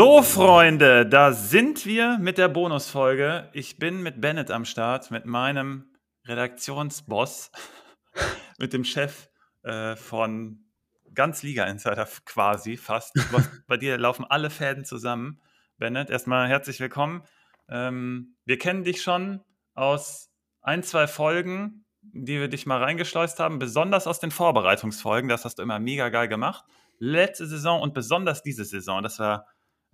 So, Freunde, da sind wir mit der Bonusfolge. Ich bin mit Bennett am Start, mit meinem Redaktionsboss, mit dem Chef äh, von ganz Liga Insider quasi fast. Bei dir laufen alle Fäden zusammen. Bennett, erstmal herzlich willkommen. Ähm, wir kennen dich schon aus ein, zwei Folgen, die wir dich mal reingeschleust haben, besonders aus den Vorbereitungsfolgen. Das hast du immer mega geil gemacht. Letzte Saison und besonders diese Saison. Das war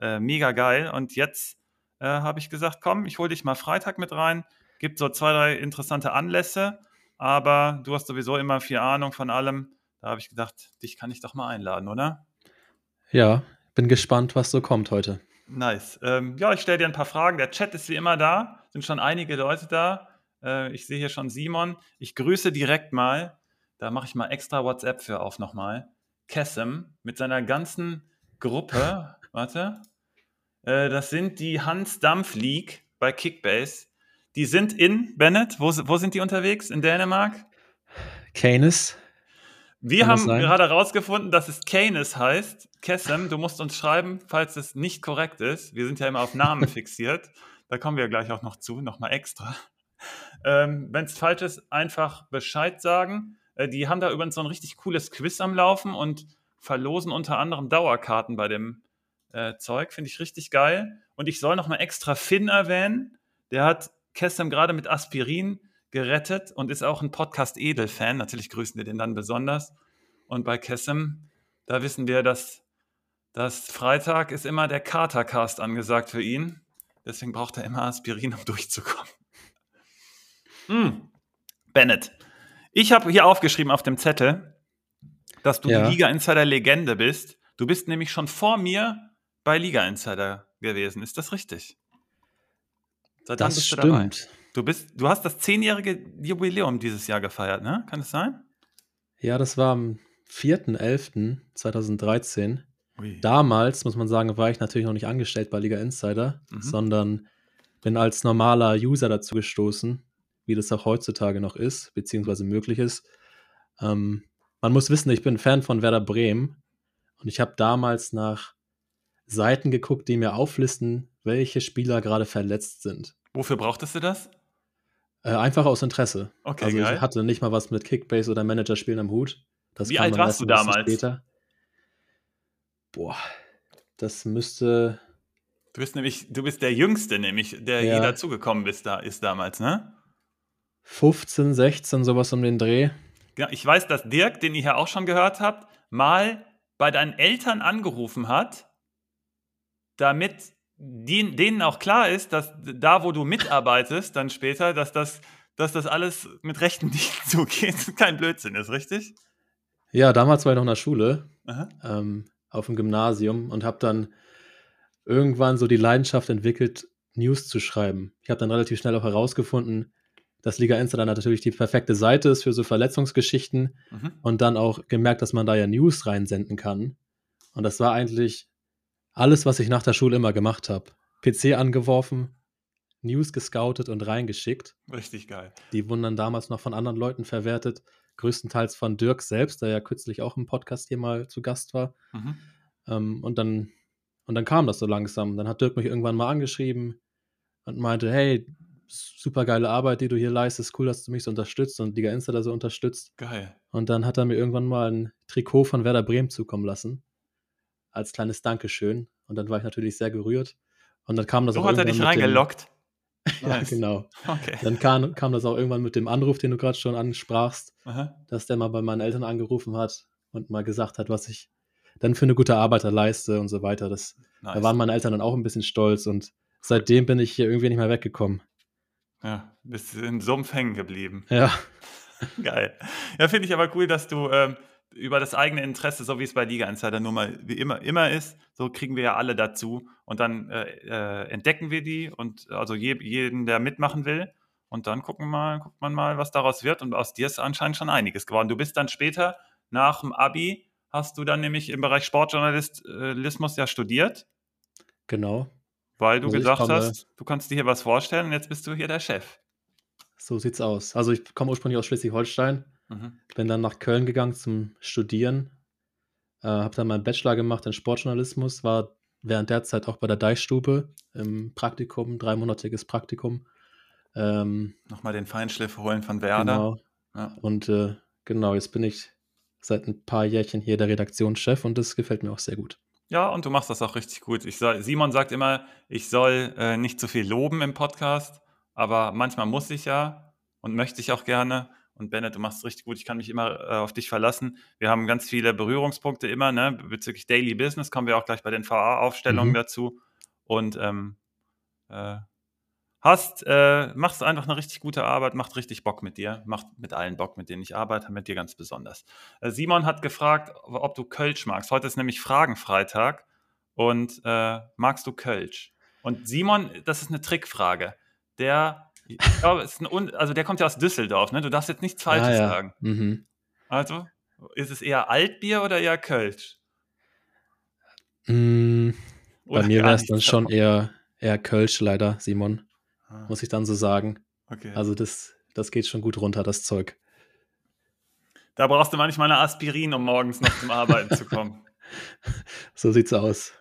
äh, mega geil. Und jetzt äh, habe ich gesagt, komm, ich hole dich mal Freitag mit rein. Gibt so zwei, drei interessante Anlässe, aber du hast sowieso immer viel Ahnung von allem. Da habe ich gedacht, dich kann ich doch mal einladen, oder? Ja, bin gespannt, was so kommt heute. Nice. Ähm, ja, ich stelle dir ein paar Fragen. Der Chat ist wie immer da, sind schon einige Leute da. Äh, ich sehe hier schon Simon. Ich grüße direkt mal, da mache ich mal extra WhatsApp für auf nochmal. Kessem mit seiner ganzen Gruppe. Warte. Äh, das sind die Hans Dampf League bei Kickbase. Die sind in Bennett. Wo, wo sind die unterwegs? In Dänemark? Canis. Wir haben gerade herausgefunden, dass es Canis heißt. Kessem, du musst uns schreiben, falls es nicht korrekt ist. Wir sind ja immer auf Namen fixiert. Da kommen wir gleich auch noch zu, nochmal extra. Ähm, Wenn es falsch ist, einfach Bescheid sagen. Äh, die haben da übrigens so ein richtig cooles Quiz am Laufen und verlosen unter anderem Dauerkarten bei dem äh, Zeug. Finde ich richtig geil. Und ich soll nochmal extra Finn erwähnen. Der hat Kessem gerade mit Aspirin gerettet und ist auch ein Podcast-Edel-Fan. Natürlich grüßen wir den dann besonders. Und bei Kessem, da wissen wir, dass das Freitag ist immer der Katercast angesagt für ihn. Deswegen braucht er immer Aspirin, um durchzukommen. Mm. Bennett, ich habe hier aufgeschrieben auf dem Zettel, dass du ja. die Liga Insider Legende bist. Du bist nämlich schon vor mir bei Liga Insider gewesen. Ist das richtig? Seit das stimmt. Dabei. du, bist, du hast das zehnjährige Jubiläum dieses Jahr gefeiert, ne? Kann es sein? Ja, das war am 4.11.2013. Damals, muss man sagen, war ich natürlich noch nicht angestellt bei Liga Insider, mhm. sondern bin als normaler User dazu gestoßen, wie das auch heutzutage noch ist, beziehungsweise möglich ist. Ähm, man muss wissen, ich bin Fan von Werder Bremen und ich habe damals nach Seiten geguckt, die mir auflisten, welche Spieler gerade verletzt sind. Wofür brauchtest du das? Äh, einfach aus Interesse. Okay, also geil. ich hatte nicht mal was mit Kickbase oder Managerspielen am Hut. Das Wie alt warst du damals? Später. Boah, das müsste. Du bist nämlich, du bist der Jüngste, nämlich, der ja. hier dazugekommen ist, da, ist damals, ne? 15, 16, sowas um den Dreh. Ja, ich weiß, dass Dirk, den ihr ja auch schon gehört habt, mal bei deinen Eltern angerufen hat, damit die, denen auch klar ist, dass da, wo du mitarbeitest, dann später, dass das, dass das alles mit Rechten nicht zugeht, kein Blödsinn ist, richtig? Ja, damals war ich noch in der Schule. Ähm, auf dem Gymnasium und habe dann irgendwann so die Leidenschaft entwickelt, News zu schreiben. Ich habe dann relativ schnell auch herausgefunden, dass Liga Insta dann natürlich die perfekte Seite ist für so Verletzungsgeschichten mhm. und dann auch gemerkt, dass man da ja News reinsenden kann. Und das war eigentlich alles, was ich nach der Schule immer gemacht habe. PC angeworfen, News gescoutet und reingeschickt. Richtig geil. Die wurden dann damals noch von anderen Leuten verwertet größtenteils von Dirk selbst, der ja kürzlich auch im Podcast hier mal zu Gast war. Mhm. Ähm, und dann und dann kam das so langsam. Dann hat Dirk mich irgendwann mal angeschrieben und meinte, hey, super geile Arbeit, die du hier leistest, cool, dass du mich so unterstützt und Liga Insta da so unterstützt. Geil. Und dann hat er mir irgendwann mal ein Trikot von Werder Bremen zukommen lassen. Als kleines Dankeschön. Und dann war ich natürlich sehr gerührt. Und dann kam das so auch hat er dich reingelockt. ja, genau. Okay. Dann kam, kam das auch irgendwann mit dem Anruf, den du gerade schon ansprachst, Aha. dass der mal bei meinen Eltern angerufen hat und mal gesagt hat, was ich dann für eine gute Arbeit leiste und so weiter. Das, nice. Da waren meine Eltern dann auch ein bisschen stolz und seitdem bin ich hier irgendwie nicht mehr weggekommen. Ja, bist in Sumpf hängen geblieben. Ja. Geil. Ja, finde ich aber cool, dass du ähm, über das eigene Interesse, so wie es bei Liga Insider nur mal wie immer, immer ist, so kriegen wir ja alle dazu und dann äh, äh, entdecken wir die und also je, jeden, der mitmachen will und dann gucken mal, guckt man mal, was daraus wird und aus dir ist anscheinend schon einiges geworden. Du bist dann später nach dem Abi hast du dann nämlich im Bereich Sportjournalismus ja studiert. Genau. Weil du also gesagt komme, hast, du kannst dir hier was vorstellen und jetzt bist du hier der Chef. So sieht's aus. Also ich komme ursprünglich aus Schleswig-Holstein Mhm. Bin dann nach Köln gegangen zum Studieren. Äh, habe dann meinen Bachelor gemacht in Sportjournalismus. War während der Zeit auch bei der Deichstube im Praktikum, dreimonatiges Praktikum. Ähm, Nochmal den Feinschliff holen von Werder. Genau. Ja. Und äh, genau, jetzt bin ich seit ein paar Jährchen hier der Redaktionschef und das gefällt mir auch sehr gut. Ja, und du machst das auch richtig gut. Ich soll, Simon sagt immer, ich soll äh, nicht zu viel loben im Podcast, aber manchmal muss ich ja und möchte ich auch gerne. Und Bennett, du machst es richtig gut. Ich kann mich immer äh, auf dich verlassen. Wir haben ganz viele Berührungspunkte immer, ne? Bezüglich Daily Business kommen wir auch gleich bei den VA-Aufstellungen mhm. dazu. Und ähm, äh, hast, äh, machst einfach eine richtig gute Arbeit, macht richtig Bock mit dir, macht mit allen Bock, mit denen ich arbeite, mit dir ganz besonders. Äh, Simon hat gefragt, ob du Kölsch magst. Heute ist nämlich Fragenfreitag und äh, magst du Kölsch? Und Simon, das ist eine Trickfrage. Der, ich glaube, ist ein, also der kommt ja aus Düsseldorf, ne? Du darfst jetzt nichts Falsches ah, ja. sagen. Mhm. Also, ist es eher Altbier oder eher Kölsch? Mm, bei mir wäre es dann schon eher, eher Kölsch, leider, Simon. Ah. muss ich dann so sagen. Okay. Also das, das geht schon gut runter, das Zeug. Da brauchst du manchmal eine Aspirin, um morgens noch zum Arbeiten zu kommen. So sieht's aus.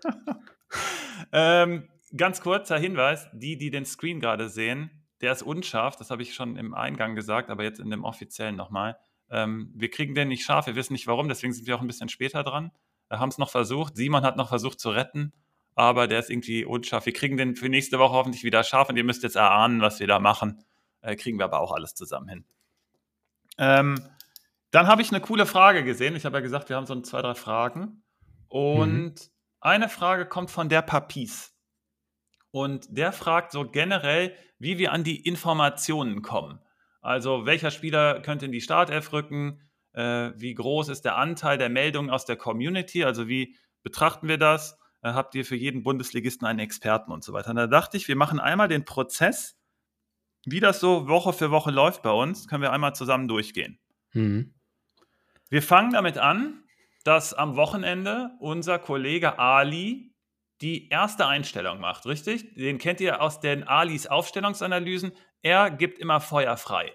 ähm, ganz kurzer Hinweis: Die, die den Screen gerade sehen, der ist unscharf. Das habe ich schon im Eingang gesagt, aber jetzt in dem offiziellen nochmal. Ähm, wir kriegen den nicht scharf, wir wissen nicht warum, deswegen sind wir auch ein bisschen später dran. Wir haben es noch versucht. Simon hat noch versucht zu retten aber der ist irgendwie unscharf. Wir kriegen den für nächste Woche hoffentlich wieder scharf und ihr müsst jetzt erahnen, was wir da machen. Äh, kriegen wir aber auch alles zusammen hin. Ähm, dann habe ich eine coole Frage gesehen. Ich habe ja gesagt, wir haben so zwei, drei Fragen. Und mhm. eine Frage kommt von der Papis. Und der fragt so generell, wie wir an die Informationen kommen. Also, welcher Spieler könnte in die Startelf rücken? Äh, wie groß ist der Anteil der Meldungen aus der Community? Also, wie betrachten wir das? äh, habt ihr für jeden Bundesligisten einen Experten und so weiter. Und da dachte ich, wir machen einmal den Prozess, wie das so Woche für Woche läuft bei uns, können wir einmal zusammen durchgehen. Mhm. Wir fangen damit an, dass am Wochenende unser Kollege Ali die erste Einstellung macht, richtig? Den kennt ihr aus den Alis Aufstellungsanalysen. Er gibt immer Feuer frei.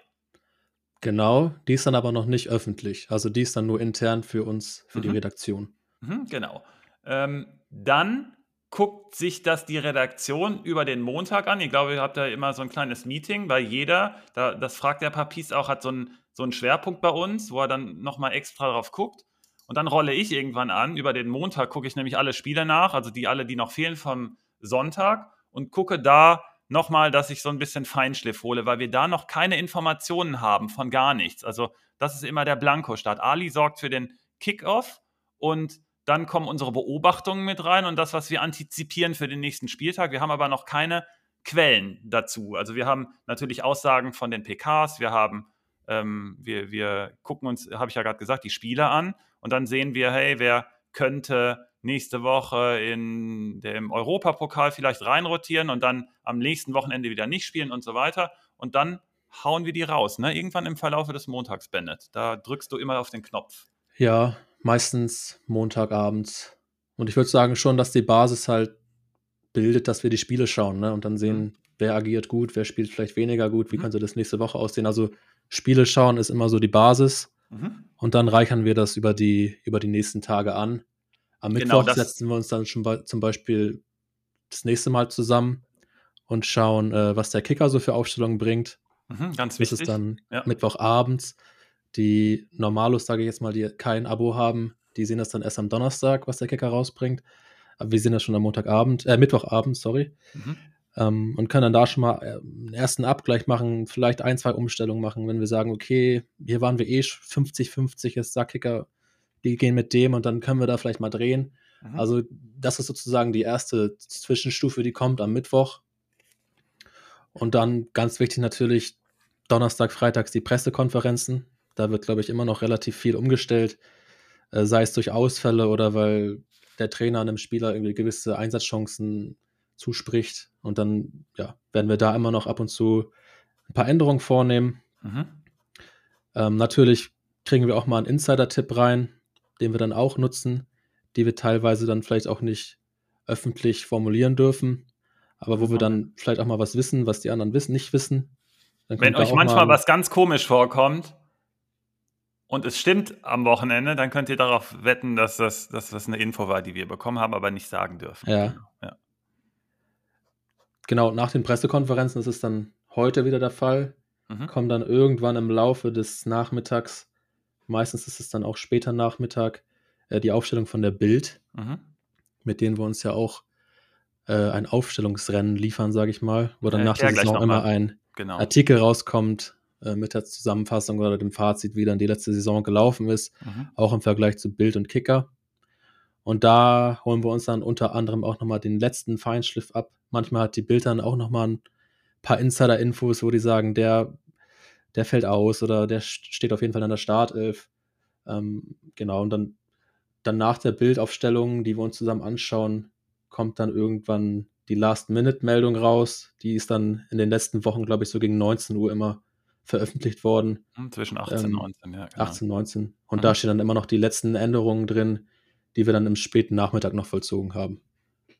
Genau, die ist dann aber noch nicht öffentlich. Also die ist dann nur intern für uns, für mhm. die Redaktion. Mhm, genau. Ähm, dann guckt sich das die Redaktion über den Montag an. Ich glaube, ihr habt da immer so ein kleines Meeting, weil jeder, da, das fragt der Papis auch, hat so einen, so einen Schwerpunkt bei uns, wo er dann nochmal extra drauf guckt. Und dann rolle ich irgendwann an. Über den Montag gucke ich nämlich alle Spiele nach, also die alle, die noch fehlen vom Sonntag und gucke da nochmal, dass ich so ein bisschen Feinschliff hole, weil wir da noch keine Informationen haben von gar nichts. Also das ist immer der Blanko-Start. Ali sorgt für den Kickoff und dann kommen unsere Beobachtungen mit rein und das, was wir antizipieren für den nächsten Spieltag. Wir haben aber noch keine Quellen dazu. Also wir haben natürlich Aussagen von den PKs, wir haben, ähm, wir, wir gucken uns, habe ich ja gerade gesagt, die Spieler an und dann sehen wir, hey, wer könnte nächste Woche in dem Europapokal vielleicht reinrotieren und dann am nächsten Wochenende wieder nicht spielen und so weiter. Und dann hauen wir die raus, ne? Irgendwann im Verlaufe des Montags, Bennett. Da drückst du immer auf den Knopf. Ja, meistens Montagabends. Und ich würde sagen schon, dass die Basis halt bildet, dass wir die Spiele schauen ne? und dann sehen, mhm. wer agiert gut, wer spielt vielleicht weniger gut, wie mhm. könnte das nächste Woche aussehen. Also Spiele schauen ist immer so die Basis mhm. und dann reichern wir das über die, über die nächsten Tage an. Am genau Mittwoch setzen wir uns dann schon bei, zum Beispiel das nächste Mal zusammen und schauen, äh, was der Kicker so für Aufstellungen bringt. Mhm, ganz wichtig. Das ist dann ja. Mittwochabends. Die Normalos, sage ich jetzt mal, die kein Abo haben, die sehen das dann erst am Donnerstag, was der Kicker rausbringt. Aber wir sehen das schon am Montagabend, äh, Mittwochabend, sorry. Mhm. Ähm, und können dann da schon mal äh, einen ersten Abgleich machen, vielleicht ein, zwei Umstellungen machen, wenn wir sagen, okay, hier waren wir eh 50-50, jetzt sagt Kicker, die gehen mit dem und dann können wir da vielleicht mal drehen. Mhm. Also, das ist sozusagen die erste Zwischenstufe, die kommt am Mittwoch. Und dann ganz wichtig natürlich Donnerstag, Freitags die Pressekonferenzen. Da wird, glaube ich, immer noch relativ viel umgestellt, äh, sei es durch Ausfälle oder weil der Trainer einem Spieler irgendwie gewisse Einsatzchancen zuspricht. Und dann ja, werden wir da immer noch ab und zu ein paar Änderungen vornehmen. Mhm. Ähm, natürlich kriegen wir auch mal einen Insider-Tipp rein, den wir dann auch nutzen, die wir teilweise dann vielleicht auch nicht öffentlich formulieren dürfen, aber wo mhm. wir dann vielleicht auch mal was wissen, was die anderen wissen, nicht wissen. Wenn euch manchmal was ganz komisch vorkommt, und es stimmt am Wochenende, dann könnt ihr darauf wetten, dass das, dass das eine Info war, die wir bekommen haben, aber nicht sagen dürfen. Ja. Genau, ja. Genau nach den Pressekonferenzen ist es dann heute wieder der Fall. Mhm. Kommt dann irgendwann im Laufe des Nachmittags, meistens ist es dann auch später Nachmittag, äh, die Aufstellung von der Bild, mhm. mit denen wir uns ja auch äh, ein Aufstellungsrennen liefern, sage ich mal, wo dann äh, nach der Saison immer ein genau. Artikel rauskommt, äh, mit der Zusammenfassung oder dem Fazit, wie dann die letzte Saison gelaufen ist, mhm. auch im Vergleich zu Bild und Kicker. Und da holen wir uns dann unter anderem auch nochmal den letzten Feinschliff ab. Manchmal hat die Bild dann auch nochmal ein paar Insider-Infos, wo die sagen, der, der fällt aus oder der steht auf jeden Fall an der Startelf. Ähm, genau, und dann, dann nach der Bildaufstellung, die wir uns zusammen anschauen, kommt dann irgendwann die Last-Minute-Meldung raus. Die ist dann in den letzten Wochen, glaube ich, so gegen 19 Uhr immer veröffentlicht worden. Hm, zwischen 18 und ähm, 19, ja. Genau. 18, 19. Und mhm. da stehen dann immer noch die letzten Änderungen drin, die wir dann im späten Nachmittag noch vollzogen haben.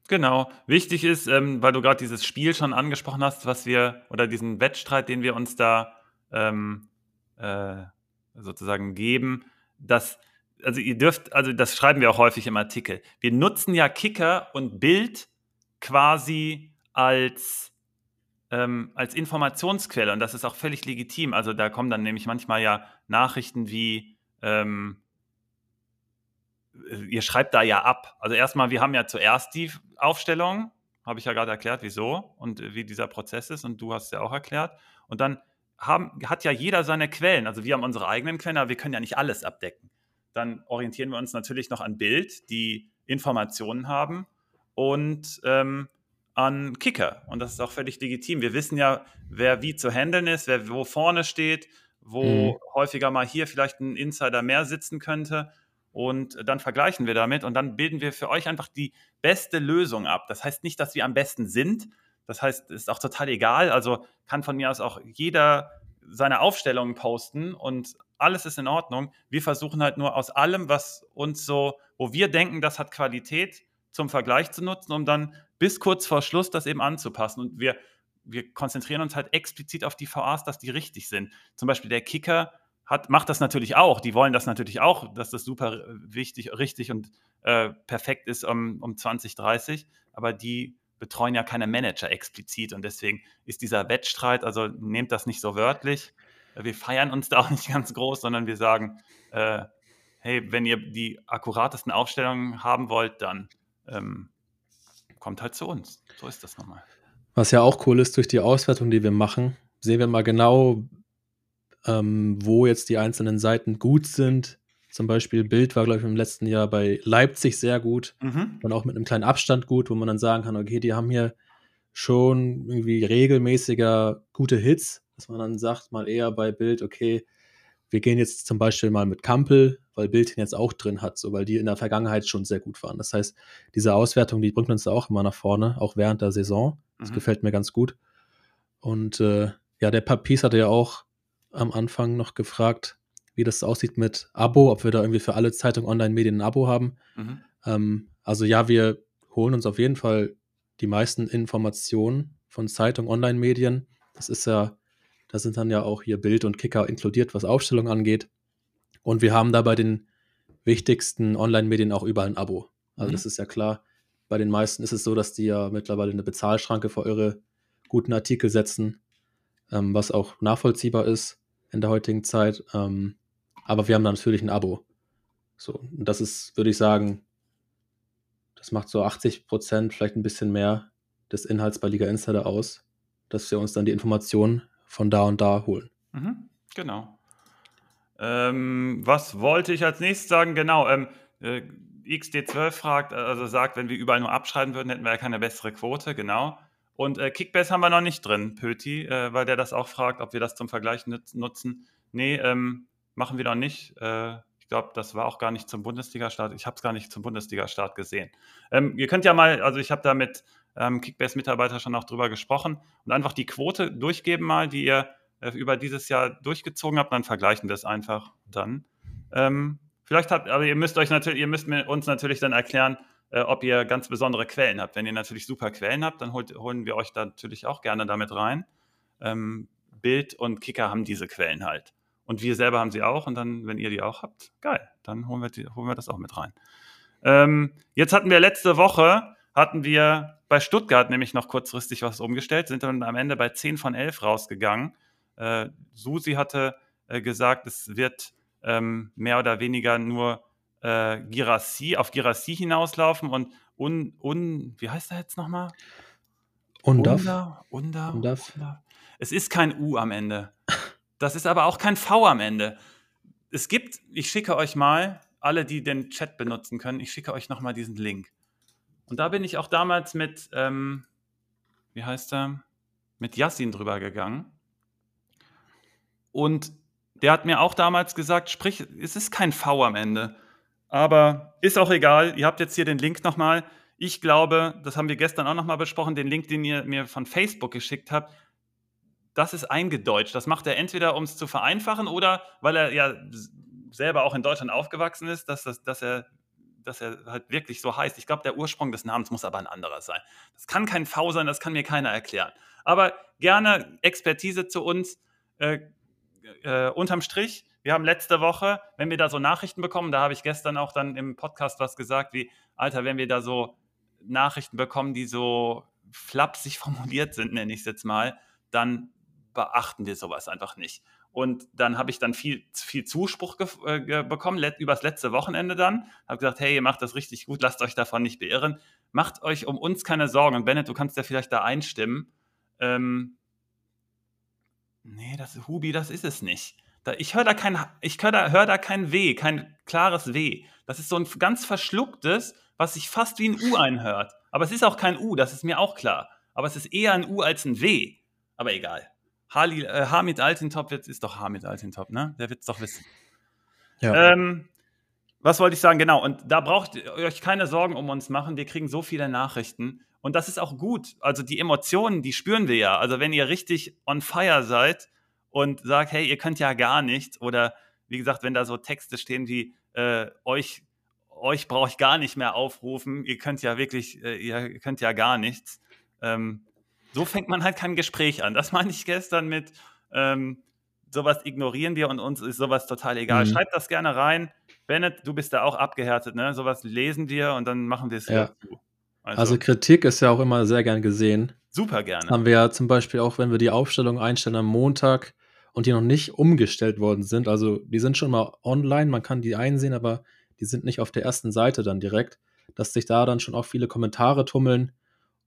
Genau. Wichtig ist, ähm, weil du gerade dieses Spiel schon angesprochen hast, was wir, oder diesen Wettstreit, den wir uns da ähm, äh, sozusagen geben, dass, also ihr dürft, also das schreiben wir auch häufig im Artikel. Wir nutzen ja Kicker und Bild quasi als ähm, als Informationsquelle und das ist auch völlig legitim. Also da kommen dann nämlich manchmal ja Nachrichten wie, ähm, äh, ihr schreibt da ja ab. Also erstmal, wir haben ja zuerst die Aufstellung, habe ich ja gerade erklärt, wieso und äh, wie dieser Prozess ist und du hast es ja auch erklärt. Und dann haben, hat ja jeder seine Quellen. Also wir haben unsere eigenen Quellen, aber wir können ja nicht alles abdecken. Dann orientieren wir uns natürlich noch an Bild, die Informationen haben und ähm, an Kicker. Und das ist auch völlig legitim. Wir wissen ja, wer wie zu handeln ist, wer wo vorne steht, wo mhm. häufiger mal hier vielleicht ein Insider mehr sitzen könnte. Und dann vergleichen wir damit und dann bilden wir für euch einfach die beste Lösung ab. Das heißt nicht, dass wir am besten sind. Das heißt, ist auch total egal. Also kann von mir aus auch jeder seine Aufstellungen posten und alles ist in Ordnung. Wir versuchen halt nur aus allem, was uns so, wo wir denken, das hat Qualität, zum Vergleich zu nutzen, um dann bis kurz vor Schluss das eben anzupassen. Und wir, wir konzentrieren uns halt explizit auf die VAs, dass die richtig sind. Zum Beispiel der Kicker hat, macht das natürlich auch. Die wollen das natürlich auch, dass das super wichtig, richtig und äh, perfekt ist um, um 2030. Aber die betreuen ja keine Manager explizit. Und deswegen ist dieser Wettstreit, also nehmt das nicht so wörtlich. Wir feiern uns da auch nicht ganz groß, sondern wir sagen, äh, hey, wenn ihr die akkuratesten Aufstellungen haben wollt, dann ähm, kommt halt zu uns. So ist das nochmal. Was ja auch cool ist, durch die Auswertung, die wir machen, sehen wir mal genau, ähm, wo jetzt die einzelnen Seiten gut sind. Zum Beispiel Bild war, glaube ich, im letzten Jahr bei Leipzig sehr gut. Mhm. Und auch mit einem kleinen Abstand gut, wo man dann sagen kann, okay, die haben hier schon irgendwie regelmäßiger gute Hits, dass man dann sagt, mal eher bei Bild, okay, wir gehen jetzt zum Beispiel mal mit Kampel, weil Bild ihn jetzt auch drin hat, so weil die in der Vergangenheit schon sehr gut waren. Das heißt, diese Auswertung, die bringt uns da auch immer nach vorne, auch während der Saison. Das mhm. gefällt mir ganz gut. Und äh, ja, der Papis hatte ja auch am Anfang noch gefragt, wie das aussieht mit Abo, ob wir da irgendwie für alle Zeitungen, Online-Medien ein Abo haben. Mhm. Ähm, also ja, wir holen uns auf jeden Fall die meisten Informationen von Zeitungen, Online-Medien. Das ist ja da sind dann ja auch hier Bild und Kicker inkludiert, was Aufstellung angeht. Und wir haben da bei den wichtigsten Online-Medien auch überall ein Abo. Also mhm. das ist ja klar. Bei den meisten ist es so, dass die ja mittlerweile eine Bezahlschranke für eure guten Artikel setzen, ähm, was auch nachvollziehbar ist in der heutigen Zeit. Ähm, aber wir haben da natürlich ein Abo. So, und das ist, würde ich sagen, das macht so 80 Prozent, vielleicht ein bisschen mehr des Inhalts bei Liga Insider aus, dass wir uns dann die Informationen von da und da holen. Mhm, genau. Ähm, was wollte ich als nächstes sagen? Genau, ähm, äh, XD12 fragt, also sagt, wenn wir überall nur abschreiben würden, hätten wir ja keine bessere Quote, genau. Und äh, Kickbase haben wir noch nicht drin, Pöti, äh, weil der das auch fragt, ob wir das zum Vergleich nutzen. Nee, ähm, machen wir noch nicht. Äh, ich glaube, das war auch gar nicht zum Bundesliga-Start. Ich habe es gar nicht zum Bundesliga-Start gesehen. Ähm, ihr könnt ja mal, also ich habe da mit ähm, Kickbase-Mitarbeiter schon auch drüber gesprochen und einfach die Quote durchgeben mal, die ihr äh, über dieses Jahr durchgezogen habt, dann vergleichen wir es einfach dann. Ähm, vielleicht habt, aber ihr müsst euch natürlich, ihr müsst uns natürlich dann erklären, äh, ob ihr ganz besondere Quellen habt. Wenn ihr natürlich super Quellen habt, dann holt, holen wir euch da natürlich auch gerne damit rein. Ähm, Bild und Kicker haben diese Quellen halt. Und wir selber haben sie auch. Und dann, wenn ihr die auch habt, geil, dann holen wir, die, holen wir das auch mit rein. Ähm, jetzt hatten wir letzte Woche, hatten wir bei Stuttgart nämlich noch kurzfristig was umgestellt, sind dann am Ende bei 10 von 11 rausgegangen. Äh, Susi hatte äh, gesagt, es wird ähm, mehr oder weniger nur äh, Girassi, auf Girassi hinauslaufen und un, un, wie heißt er jetzt nochmal? Undaf. Unda, Unda, Undaf. Unda. Es ist kein U am Ende. Das ist aber auch kein V am Ende. Es gibt, ich schicke euch mal, alle, die den Chat benutzen können, ich schicke euch nochmal diesen Link. Und da bin ich auch damals mit, ähm, wie heißt er, mit Yassin drüber gegangen. Und der hat mir auch damals gesagt, sprich, es ist kein V am Ende. Aber ist auch egal. Ihr habt jetzt hier den Link nochmal. Ich glaube, das haben wir gestern auch nochmal besprochen, den Link, den ihr mir von Facebook geschickt habt, das ist eingedeutscht. Das macht er entweder, um es zu vereinfachen oder weil er ja selber auch in Deutschland aufgewachsen ist, dass, das, dass, er, dass er halt wirklich so heißt. Ich glaube, der Ursprung des Namens muss aber ein anderer sein. Das kann kein V sein, das kann mir keiner erklären. Aber gerne Expertise zu uns. Äh, äh, unterm Strich, wir haben letzte Woche, wenn wir da so Nachrichten bekommen, da habe ich gestern auch dann im Podcast was gesagt, wie, Alter, wenn wir da so Nachrichten bekommen, die so flapsig formuliert sind, nenne ich es jetzt mal, dann beachten wir sowas einfach nicht. Und dann habe ich dann viel, viel Zuspruch äh, bekommen, let, übers letzte Wochenende dann. Habe gesagt, hey, ihr macht das richtig gut, lasst euch davon nicht beirren. Macht euch um uns keine Sorgen. Und Bennett, du kannst ja vielleicht da einstimmen. Ähm, Nee, das Hubi, das ist es nicht. Da, ich höre da kein, ich hör da, hör da kein W, kein klares W. Das ist so ein ganz verschlucktes, was sich fast wie ein U einhört. Aber es ist auch kein U, das ist mir auch klar. Aber es ist eher ein U als ein W. Aber egal. Halil, äh, Hamid Altintop ist doch Hamid Altintop, ne? Der wird es doch wissen. Ja. Ähm, was wollte ich sagen? Genau. Und da braucht ihr euch keine Sorgen um uns machen. Wir kriegen so viele Nachrichten. Und das ist auch gut. Also die Emotionen, die spüren wir ja. Also wenn ihr richtig on fire seid und sagt, hey, ihr könnt ja gar nichts. Oder wie gesagt, wenn da so Texte stehen wie, äh, euch, euch brauche ich gar nicht mehr aufrufen. Ihr könnt ja wirklich, äh, ihr könnt ja gar nichts. Ähm, so fängt man halt kein Gespräch an. Das meine ich gestern mit, ähm, sowas ignorieren wir und uns ist sowas total egal. Mhm. Schreibt das gerne rein. Bennett, du bist da auch abgehärtet, ne? Sowas lesen wir und dann machen wir es ja. zu. Also, also, Kritik ist ja auch immer sehr gern gesehen. Super gerne. Das haben wir ja zum Beispiel auch, wenn wir die Aufstellung einstellen am Montag und die noch nicht umgestellt worden sind. Also die sind schon mal online, man kann die einsehen, aber die sind nicht auf der ersten Seite dann direkt, dass sich da dann schon auch viele Kommentare tummeln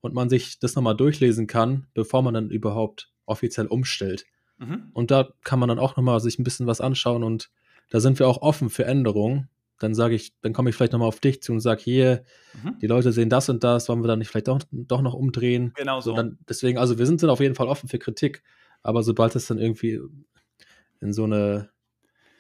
und man sich das nochmal durchlesen kann, bevor man dann überhaupt offiziell umstellt. Mhm. Und da kann man dann auch nochmal sich ein bisschen was anschauen und da sind wir auch offen für Änderungen. Dann sage ich, dann komme ich vielleicht nochmal auf dich zu und sage, hier, mhm. die Leute sehen das und das, wollen wir dann nicht vielleicht doch, doch noch umdrehen? Genau so. so dann, deswegen, also wir sind dann auf jeden Fall offen für Kritik, aber sobald es dann irgendwie in so eine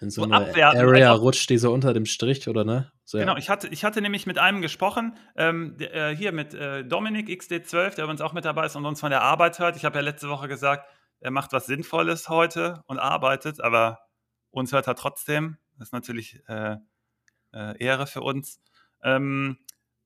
in so, so eine Area rutscht, die so unter dem Strich, oder ne? So, genau, ich hatte, ich hatte nämlich mit einem gesprochen, ähm, der, äh, hier mit äh, Dominik XD12, der uns auch mit dabei ist und uns von der Arbeit hört. Ich habe ja letzte Woche gesagt, er macht was Sinnvolles heute und arbeitet, aber uns hört er trotzdem. Das ist natürlich äh, äh, Ehre für uns. Ähm,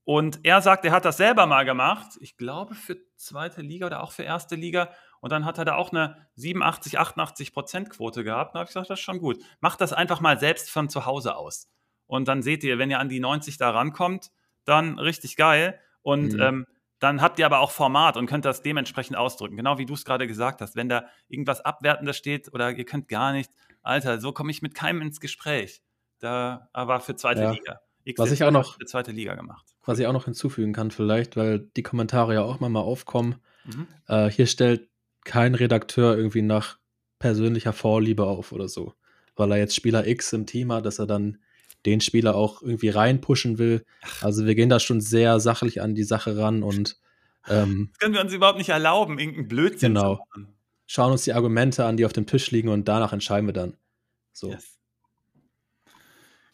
und er sagt, er hat das selber mal gemacht, ich glaube für zweite Liga oder auch für erste Liga. Und dann hat er da auch eine 87, 88 Prozent Quote gehabt. Da habe ich gesagt, das ist schon gut. Macht das einfach mal selbst von zu Hause aus. Und dann seht ihr, wenn ihr an die 90 da rankommt, dann richtig geil. Und mhm. ähm, dann habt ihr aber auch Format und könnt das dementsprechend ausdrücken. Genau wie du es gerade gesagt hast. Wenn da irgendwas Abwertendes steht oder ihr könnt gar nichts, Alter, so komme ich mit keinem ins Gespräch. Da war für zweite ja. Liga. XL was ich auch noch für zweite Liga gemacht. Was ich auch noch hinzufügen kann, vielleicht, weil die Kommentare ja auch mal aufkommen. Mhm. Äh, hier stellt kein Redakteur irgendwie nach persönlicher Vorliebe auf oder so. Weil er jetzt Spieler X im Team hat, dass er dann den Spieler auch irgendwie reinpushen will. Also wir gehen da schon sehr sachlich an die Sache ran und ähm, das können wir uns überhaupt nicht erlauben, irgendeinen Blödsinn genau. zu machen. Schauen uns die Argumente an, die auf dem Tisch liegen und danach entscheiden wir dann. So. Yes.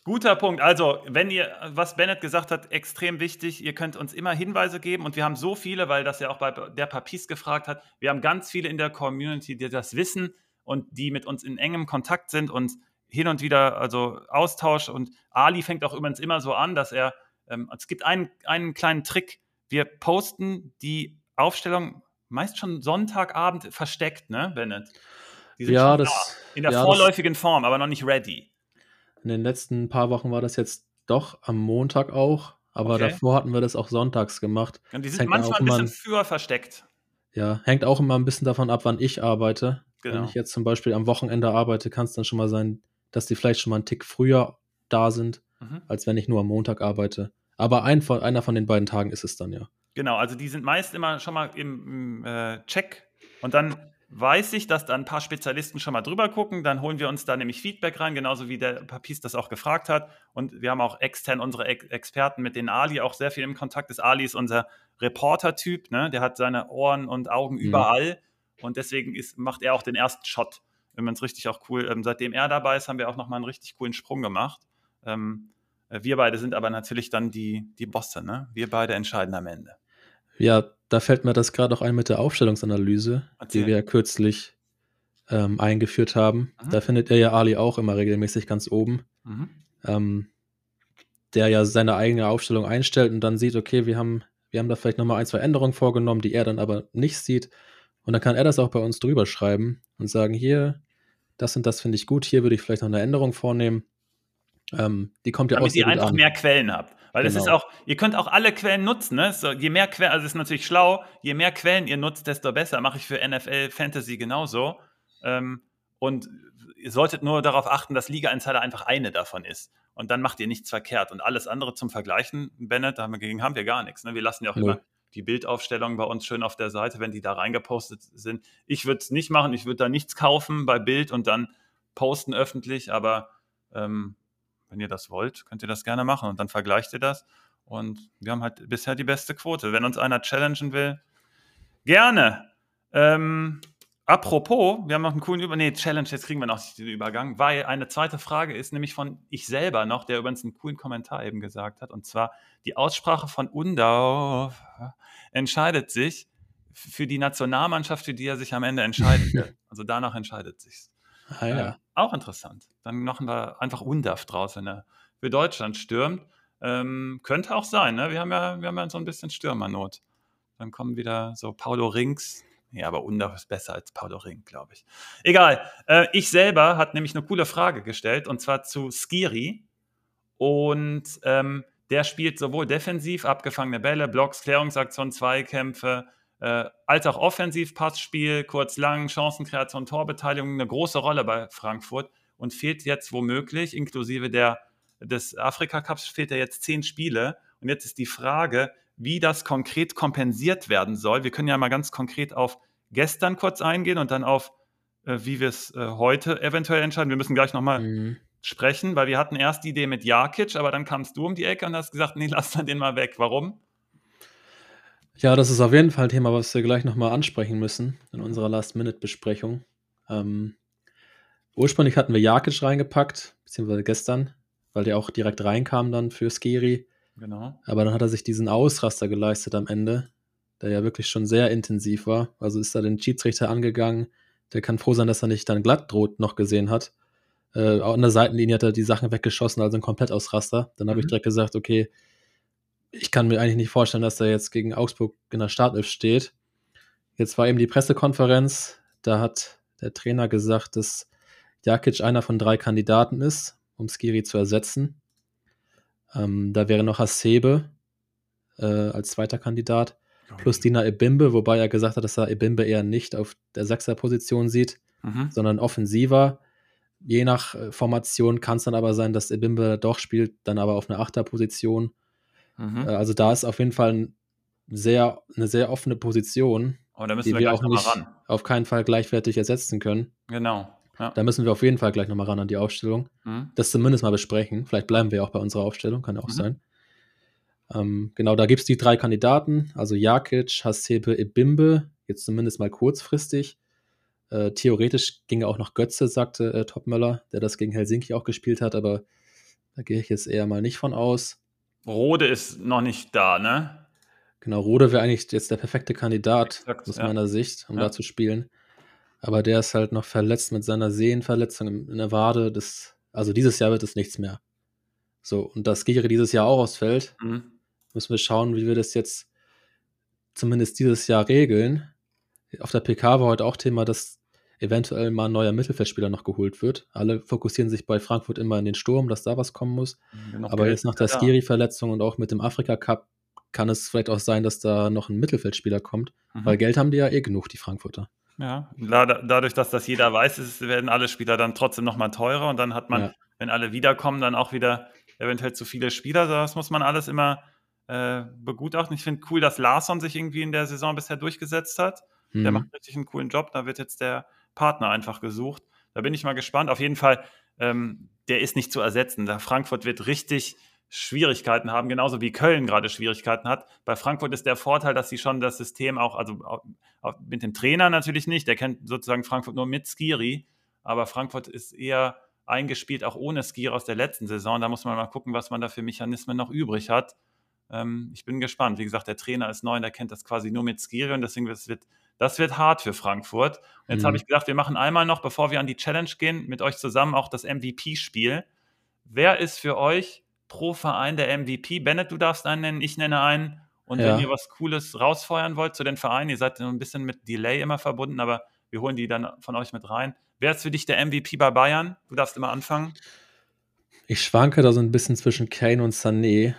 Guter Punkt. Also, wenn ihr, was Bennett gesagt hat, extrem wichtig, ihr könnt uns immer Hinweise geben und wir haben so viele, weil das ja auch bei der Papis gefragt hat, wir haben ganz viele in der Community, die das wissen und die mit uns in engem Kontakt sind und hin und wieder also Austausch und Ali fängt auch übrigens immer so an, dass er, ähm, es gibt einen, einen kleinen Trick, wir posten die Aufstellung meist schon Sonntagabend versteckt, ne, Bennett? Ja, das, da. in der ja, vorläufigen Form, aber noch nicht ready. In den letzten paar Wochen war das jetzt doch am Montag auch, aber okay. davor hatten wir das auch sonntags gemacht. Und die sind manchmal ein bisschen früher versteckt. Ja, hängt auch immer ein bisschen davon ab, wann ich arbeite. Genau. Wenn ich jetzt zum Beispiel am Wochenende arbeite, kann es dann schon mal sein, dass die vielleicht schon mal einen Tick früher da sind, mhm. als wenn ich nur am Montag arbeite. Aber ein einer von den beiden Tagen ist es dann ja. Genau, also die sind meist immer schon mal im, im äh, Check und dann weiß ich, dass da ein paar Spezialisten schon mal drüber gucken. Dann holen wir uns da nämlich Feedback rein, genauso wie der Papies das auch gefragt hat. Und wir haben auch extern unsere Ex Experten, mit denen Ali auch sehr viel im Kontakt ist. Ali ist unser Reporter-Typ, ne? der hat seine Ohren und Augen mhm. überall. Und deswegen ist, macht er auch den ersten Shot. Wenn man es richtig auch cool, ähm, seitdem er dabei ist, haben wir auch nochmal einen richtig coolen Sprung gemacht. Ähm, wir beide sind aber natürlich dann die, die Bosse, ne? Wir beide entscheiden am Ende. Ja, da fällt mir das gerade auch ein mit der Aufstellungsanalyse, Erzähl. die wir ja kürzlich ähm, eingeführt haben. Mhm. Da findet er ja Ali auch immer regelmäßig ganz oben. Mhm. Ähm, der ja seine eigene Aufstellung einstellt und dann sieht, okay, wir haben, wir haben da vielleicht nochmal ein, zwei Änderungen vorgenommen, die er dann aber nicht sieht. Und dann kann er das auch bei uns drüber schreiben und sagen, hier, das und das finde ich gut, hier würde ich vielleicht noch eine Änderung vornehmen. Ähm, die kommt ja Damit auch ihr einfach an. mehr Quellen habt. Weil genau. das ist auch, ihr könnt auch alle Quellen nutzen, ne? So, je mehr Quellen, also ist natürlich schlau, je mehr Quellen ihr nutzt, desto besser. Mache ich für NFL Fantasy genauso. Ähm, und ihr solltet nur darauf achten, dass Liga Insider einfach eine davon ist. Und dann macht ihr nichts verkehrt. Und alles andere zum Vergleichen, Bennett, dagegen haben wir gar nichts. Ne? Wir lassen ja auch ja. immer die Bildaufstellungen bei uns schön auf der Seite, wenn die da reingepostet sind. Ich würde es nicht machen, ich würde da nichts kaufen bei Bild und dann posten öffentlich, aber ähm, wenn ihr das wollt, könnt ihr das gerne machen und dann vergleicht ihr das. Und wir haben halt bisher die beste Quote. Wenn uns einer challengen will, gerne. Ähm, apropos, wir haben noch einen coolen Über... Nee, Challenge, jetzt kriegen wir noch den Übergang, weil eine zweite Frage ist nämlich von ich selber noch, der übrigens einen coolen Kommentar eben gesagt hat. Und zwar, die Aussprache von Undau entscheidet sich für die Nationalmannschaft, für die er sich am Ende entscheiden will. Also danach entscheidet sich. Ah, ja. Äh, auch interessant. Dann machen wir einfach Undaf draus, wenn er für Deutschland stürmt. Ähm, könnte auch sein, ne? Wir haben ja, wir haben ja so ein bisschen Stürmernot. Dann kommen wieder so Paulo Rings. Ja, aber Undaf ist besser als Paulo Ring, glaube ich. Egal. Äh, ich selber hat nämlich eine coole Frage gestellt und zwar zu Skiri. Und ähm, der spielt sowohl defensiv, abgefangene Bälle, Blocks, Klärungsaktionen, Zweikämpfe, äh, als auch Offensivpassspiel, kurz lang, Chancenkreation, Torbeteiligung, eine große Rolle bei Frankfurt und fehlt jetzt womöglich, inklusive der, des Afrika-Cups, fehlt er jetzt zehn Spiele. Und jetzt ist die Frage, wie das konkret kompensiert werden soll. Wir können ja mal ganz konkret auf gestern kurz eingehen und dann auf, äh, wie wir es äh, heute eventuell entscheiden. Wir müssen gleich nochmal mhm. sprechen, weil wir hatten erst die Idee mit Jakic, aber dann kamst du um die Ecke und hast gesagt, nee, lass dann den mal weg. Warum? Ja, das ist auf jeden Fall ein Thema, was wir gleich nochmal ansprechen müssen in unserer Last-Minute-Besprechung. Ähm, ursprünglich hatten wir Jakic reingepackt, beziehungsweise gestern, weil der auch direkt reinkam dann für Skiri. Genau. Aber dann hat er sich diesen Ausraster geleistet am Ende, der ja wirklich schon sehr intensiv war. Also ist er den Schiedsrichter angegangen. Der kann froh sein, dass er nicht dann glatt droht noch gesehen hat. Äh, an der Seitenlinie hat er die Sachen weggeschossen, also ein Komplettausraster. Dann habe mhm. ich direkt gesagt, okay, ich kann mir eigentlich nicht vorstellen, dass er jetzt gegen Augsburg in der Startelf steht. Jetzt war eben die Pressekonferenz, da hat der Trainer gesagt, dass Jakic einer von drei Kandidaten ist, um Skiri zu ersetzen. Ähm, da wäre noch Hasebe äh, als zweiter Kandidat, plus Dina Ebimbe, wobei er gesagt hat, dass er Ebimbe eher nicht auf der Sechser-Position sieht, mhm. sondern offensiver. Je nach äh, Formation kann es dann aber sein, dass Ebimbe doch spielt, dann aber auf einer Achter-Position. Mhm. Äh, also da ist auf jeden Fall ein sehr, eine sehr offene Position, die wir, wir auch nicht auf keinen Fall gleichwertig ersetzen können. Genau. Ja. Da müssen wir auf jeden Fall gleich nochmal ran an die Aufstellung. Mhm. Das zumindest mal besprechen. Vielleicht bleiben wir auch bei unserer Aufstellung, kann ja auch mhm. sein. Ähm, genau, da gibt es die drei Kandidaten, also Jakic, Hasebe, Ebimbe, jetzt zumindest mal kurzfristig. Äh, theoretisch ginge auch noch Götze, sagte äh, Topmöller, der das gegen Helsinki auch gespielt hat, aber da gehe ich jetzt eher mal nicht von aus. Rode ist noch nicht da, ne? Genau, Rode wäre eigentlich jetzt der perfekte Kandidat Exakt, aus ja. meiner Sicht, um ja. da zu spielen. Aber der ist halt noch verletzt mit seiner Sehnenverletzung in der Wade. Das, also dieses Jahr wird es nichts mehr. So, und dass Giri dieses Jahr auch ausfällt, mhm. müssen wir schauen, wie wir das jetzt zumindest dieses Jahr regeln. Auf der PK war heute auch Thema, dass eventuell mal ein neuer Mittelfeldspieler noch geholt wird. Alle fokussieren sich bei Frankfurt immer in den Sturm, dass da was kommen muss. Mhm, Aber jetzt nach der Skiri-Verletzung und auch mit dem Afrika-Cup kann es vielleicht auch sein, dass da noch ein Mittelfeldspieler kommt. Mhm. Weil Geld haben die ja eh genug, die Frankfurter. Ja, dadurch, dass das jeder weiß, ist, werden alle Spieler dann trotzdem nochmal teurer und dann hat man, ja. wenn alle wiederkommen, dann auch wieder eventuell zu viele Spieler. Das muss man alles immer äh, begutachten. Ich finde cool, dass Larsson sich irgendwie in der Saison bisher durchgesetzt hat. Mhm. Der macht richtig einen coolen Job. Da wird jetzt der Partner einfach gesucht. Da bin ich mal gespannt. Auf jeden Fall, ähm, der ist nicht zu ersetzen. Der Frankfurt wird richtig Schwierigkeiten haben, genauso wie Köln gerade Schwierigkeiten hat. Bei Frankfurt ist der Vorteil, dass sie schon das System auch, also auch mit dem Trainer natürlich nicht, der kennt sozusagen Frankfurt nur mit Skiri, aber Frankfurt ist eher eingespielt, auch ohne Skiri aus der letzten Saison. Da muss man mal gucken, was man da für Mechanismen noch übrig hat. Ähm, ich bin gespannt. Wie gesagt, der Trainer ist neu und der kennt das quasi nur mit Skiri und deswegen wird das wird hart für Frankfurt. Und jetzt mhm. habe ich gesagt, wir machen einmal noch, bevor wir an die Challenge gehen, mit euch zusammen auch das MVP-Spiel. Wer ist für euch pro Verein der MVP? Bennett, du darfst einen nennen, ich nenne einen. Und ja. wenn ihr was Cooles rausfeuern wollt zu den Vereinen, ihr seid ein bisschen mit Delay immer verbunden, aber wir holen die dann von euch mit rein. Wer ist für dich der MVP bei Bayern? Du darfst immer anfangen. Ich schwanke da so ein bisschen zwischen Kane und Sané.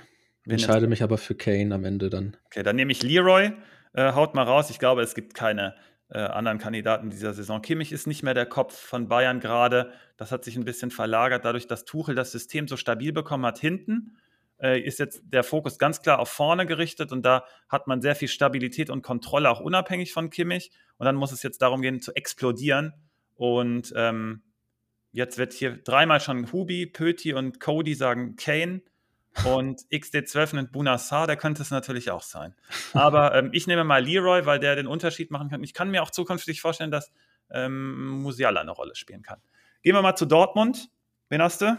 Entscheide mich aber für Kane am Ende dann. Okay, dann nehme ich Leroy. Äh, haut mal raus. Ich glaube, es gibt keine äh, anderen Kandidaten dieser Saison. Kimmich ist nicht mehr der Kopf von Bayern gerade. Das hat sich ein bisschen verlagert, dadurch, dass Tuchel das System so stabil bekommen hat hinten. Äh, ist jetzt der Fokus ganz klar auf vorne gerichtet und da hat man sehr viel Stabilität und Kontrolle, auch unabhängig von Kimmich. Und dann muss es jetzt darum gehen, zu explodieren. Und ähm, jetzt wird hier dreimal schon Hubi, Pöti und Cody sagen Kane. Und XD12 und Bunassar, der könnte es natürlich auch sein. Aber ähm, ich nehme mal Leroy, weil der den Unterschied machen kann. Ich kann mir auch zukünftig vorstellen, dass ähm, Musiala eine Rolle spielen kann. Gehen wir mal zu Dortmund. Wen hast du?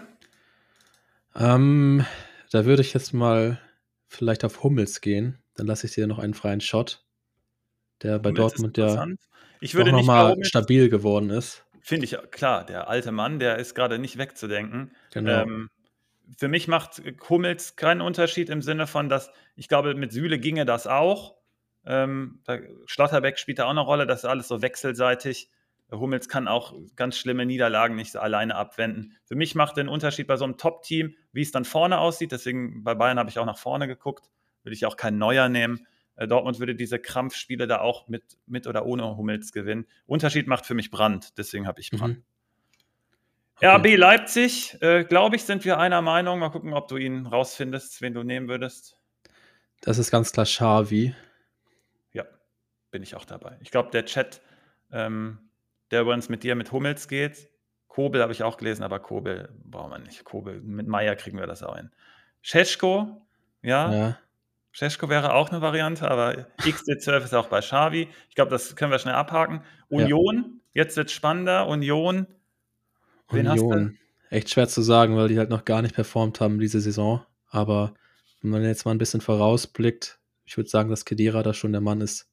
Ähm, da würde ich jetzt mal vielleicht auf Hummels gehen. Dann lasse ich dir noch einen freien Shot, der bei Hummels Dortmund ja ich würde noch mal stabil geworden ist. Finde ich, klar, der alte Mann, der ist gerade nicht wegzudenken. Genau. Ähm, für mich macht Hummels keinen Unterschied im Sinne von, dass ich glaube, mit Süle ginge das auch. Ähm, Schlotterbeck spielt da auch eine Rolle, das ist alles so wechselseitig. Hummels kann auch ganz schlimme Niederlagen nicht alleine abwenden. Für mich macht den Unterschied bei so einem Top-Team, wie es dann vorne aussieht. Deswegen bei Bayern habe ich auch nach vorne geguckt. Würde ich auch keinen Neuer nehmen. Äh, Dortmund würde diese Krampfspiele da auch mit, mit oder ohne Hummels gewinnen. Unterschied macht für mich Brand. Deswegen habe ich Brand. Mhm. Okay. RB Leipzig, äh, glaube ich, sind wir einer Meinung. Mal gucken, ob du ihn rausfindest, wen du nehmen würdest. Das ist ganz klar Xavi. Ja, bin ich auch dabei. Ich glaube, der Chat, ähm, der übrigens mit dir mit Hummels geht, Kobel habe ich auch gelesen, aber Kobel brauchen wir nicht. Kobel, mit Meier kriegen wir das auch hin. Scheschko, ja. ja. Scheschko wäre auch eine Variante, aber XD12 ist auch bei Xavi. Ich glaube, das können wir schnell abhaken. Union, ja. jetzt wird es spannender. Union, Wen Union. Echt schwer zu sagen, weil die halt noch gar nicht performt haben diese Saison. Aber wenn man jetzt mal ein bisschen vorausblickt, ich würde sagen, dass Kedira da schon der Mann ist,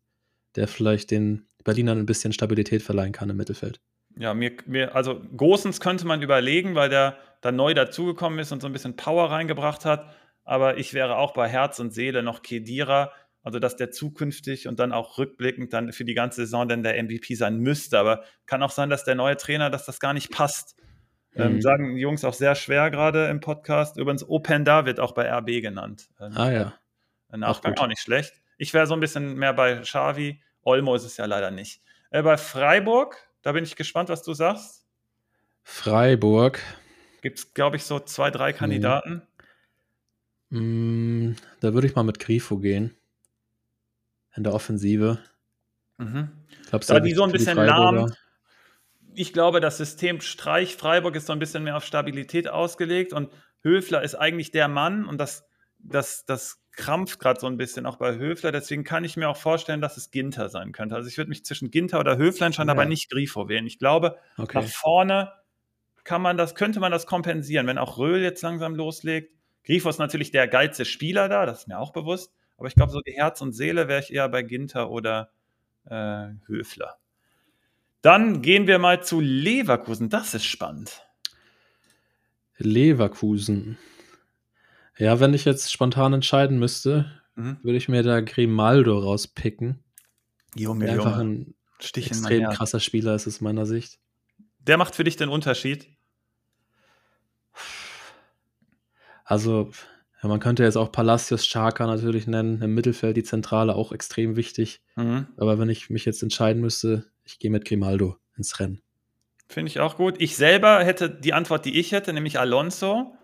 der vielleicht den Berlinern ein bisschen Stabilität verleihen kann im Mittelfeld. Ja, mir, mir, also Gosens könnte man überlegen, weil der da neu dazugekommen ist und so ein bisschen Power reingebracht hat. Aber ich wäre auch bei Herz und Seele noch Kedira, also dass der zukünftig und dann auch rückblickend dann für die ganze Saison dann der MVP sein müsste. Aber kann auch sein, dass der neue Trainer, dass das gar nicht passt. Ähm, mhm. sagen die Jungs auch sehr schwer gerade im Podcast. Übrigens, Openda wird auch bei RB genannt. Ähm, ah ja. Nachgang auch, auch nicht schlecht. Ich wäre so ein bisschen mehr bei Xavi. Olmo ist es ja leider nicht. Äh, bei Freiburg, da bin ich gespannt, was du sagst. Freiburg. Gibt es, glaube ich, so zwei, drei mhm. Kandidaten. Mhm. Da würde ich mal mit Grifo gehen. In der Offensive. Mhm. Glaubst du, da die so ein bisschen lahm, ich glaube, das System Streich Freiburg ist so ein bisschen mehr auf Stabilität ausgelegt und Höfler ist eigentlich der Mann und das, das, das krampft gerade so ein bisschen auch bei Höfler. Deswegen kann ich mir auch vorstellen, dass es Ginter sein könnte. Also ich würde mich zwischen Ginter oder Höfler entscheiden, ja. aber nicht Grifo wählen. Ich glaube, okay. nach vorne kann man das, könnte man das kompensieren, wenn auch Röhl jetzt langsam loslegt. Grifo ist natürlich der geilste Spieler da, das ist mir auch bewusst. Aber ich glaube, so die Herz und Seele wäre ich eher bei Ginter oder äh, Höfler. Dann gehen wir mal zu Leverkusen. Das ist spannend. Leverkusen. Ja, wenn ich jetzt spontan entscheiden müsste, mhm. würde ich mir da Grimaldo rauspicken. Junge, der einfach ein Stich extrem krasser Spieler ist aus meiner Sicht. Der macht für dich den Unterschied? Also, ja, man könnte jetzt auch Palacios Chaka natürlich nennen. Im Mittelfeld die Zentrale auch extrem wichtig. Mhm. Aber wenn ich mich jetzt entscheiden müsste, ich gehe mit Grimaldo ins Rennen. Finde ich auch gut. Ich selber hätte die Antwort, die ich hätte, nämlich Alonso.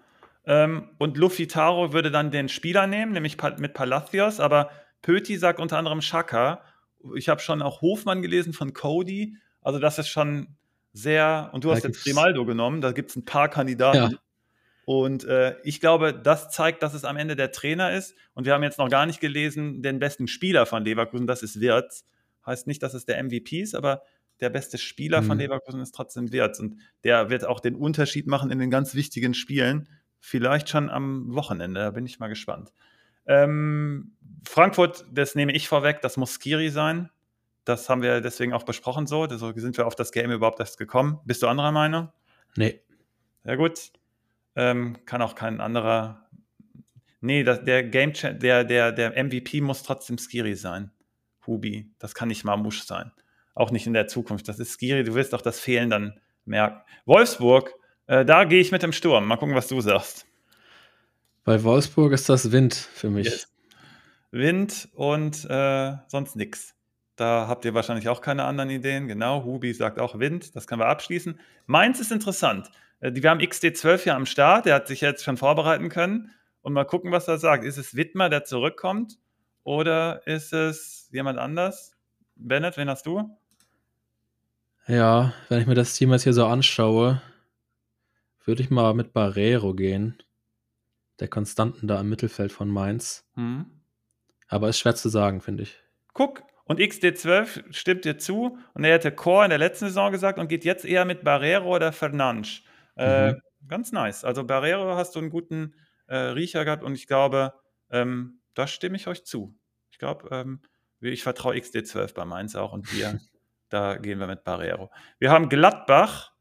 Ähm, und Luffy Taro würde dann den Spieler nehmen, nämlich mit Palacios. Aber Pöti sagt unter anderem Chaka. Ich habe schon auch Hofmann gelesen von Cody. Also das ist schon sehr, und du da hast jetzt Grimaldo genommen, da gibt es ein paar Kandidaten. Ja. Und äh, ich glaube, das zeigt, dass es am Ende der Trainer ist. Und wir haben jetzt noch gar nicht gelesen, den besten Spieler von Leverkusen, das ist Wirtz. Heißt nicht, dass es der MVP ist, aber der beste Spieler mhm. von Leverkusen ist trotzdem Wirtz. Und der wird auch den Unterschied machen in den ganz wichtigen Spielen. Vielleicht schon am Wochenende, da bin ich mal gespannt. Ähm, Frankfurt, das nehme ich vorweg, das muss Skiri sein. Das haben wir deswegen auch besprochen so. So sind wir auf das Game überhaupt erst gekommen. Bist du anderer Meinung? Nee. Sehr gut. Ähm, kann auch kein anderer. Nee, das, der Game der, der, der MVP muss trotzdem Skiri sein. Hubi. Das kann nicht Marmusch sein. Auch nicht in der Zukunft. Das ist Skiri. Du wirst auch das Fehlen dann merken. Wolfsburg, äh, da gehe ich mit dem Sturm. Mal gucken, was du sagst. Bei Wolfsburg ist das Wind für mich. Yes. Wind und äh, sonst nichts. Da habt ihr wahrscheinlich auch keine anderen Ideen. Genau, Hubi sagt auch Wind. Das können wir abschließen. Mainz ist interessant. Äh, wir haben XD12 ja am Start, der hat sich jetzt schon vorbereiten können. Und mal gucken, was er sagt. Ist es Wittmer, der zurückkommt? Oder ist es jemand anders? Bennett, wen hast du? Ja, wenn ich mir das Team jetzt hier so anschaue, würde ich mal mit Barrero gehen. Der Konstanten da im Mittelfeld von Mainz. Hm. Aber ist schwer zu sagen, finde ich. Guck, und XD12 stimmt dir zu. Und er hätte Core in der letzten Saison gesagt und geht jetzt eher mit Barrero oder Fernandes. Äh, mhm. Ganz nice. Also Barrero hast du einen guten äh, Riecher gehabt und ich glaube, ähm, da stimme ich euch zu. Ich glaube, ähm, ich vertraue XD12 bei Mainz auch und wir, da gehen wir mit Barrero. Wir haben Gladbach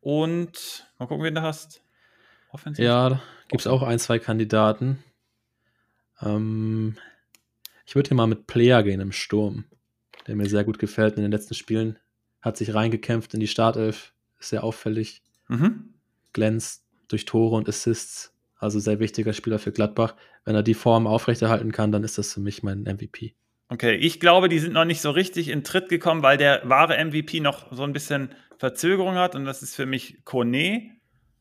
und mal gucken, wen du hast. Offensiv. Ja, gibt es auch ein, zwei Kandidaten. Ähm, ich würde hier mal mit Player gehen im Sturm, der mir sehr gut gefällt in den letzten Spielen. Hat sich reingekämpft in die Startelf, ist sehr auffällig. Mhm glänzt durch Tore und Assists. Also sehr wichtiger Spieler für Gladbach. Wenn er die Form aufrechterhalten kann, dann ist das für mich mein MVP. Okay, ich glaube, die sind noch nicht so richtig in Tritt gekommen, weil der wahre MVP noch so ein bisschen Verzögerung hat und das ist für mich Kone.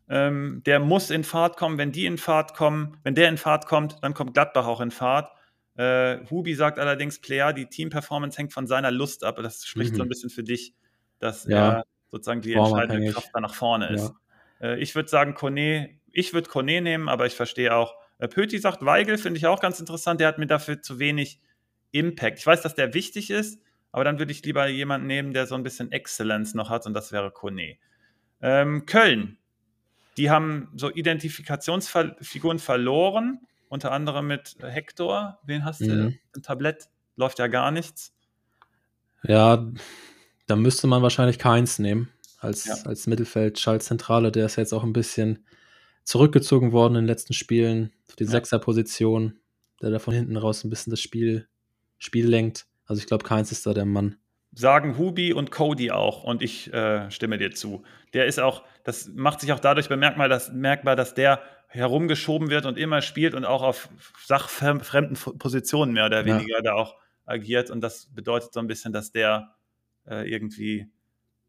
Ähm, der muss in Fahrt kommen. Wenn die in Fahrt kommen, wenn der in Fahrt kommt, dann kommt Gladbach auch in Fahrt. Äh, Hubi sagt allerdings, Player, die Teamperformance hängt von seiner Lust ab. Das spricht mhm. so ein bisschen für dich, dass ja. er sozusagen die entscheidende Kraft da nach vorne ist. Ja. Äh, ich würde sagen, Kone, ich würde Kone nehmen, aber ich verstehe auch. Äh, Pöti sagt Weigel, finde ich auch ganz interessant. Der hat mir dafür zu wenig Impact. Ich weiß, dass der wichtig ist, aber dann würde ich lieber jemanden nehmen, der so ein bisschen Excellence noch hat und das wäre Kone. Ähm, Köln, die haben so Identifikationsfiguren verloren, unter anderem mit Hector. Wen hast du? Mhm. Ein Tablett läuft ja gar nichts. Ja, da müsste man wahrscheinlich keins nehmen als, ja. als Mittelfeld-Schaltzentrale. Der ist jetzt auch ein bisschen zurückgezogen worden in den letzten Spielen auf die ja. Sechser-Position, der da von hinten raus ein bisschen das Spiel, Spiel lenkt. Also ich glaube, keins ist da der Mann. Sagen Hubi und Cody auch und ich äh, stimme dir zu. Der ist auch, das macht sich auch dadurch bemerkbar, dass, merkbar, dass der herumgeschoben wird und immer spielt und auch auf sachfremden Positionen mehr oder weniger ja. da auch agiert. Und das bedeutet so ein bisschen, dass der äh, irgendwie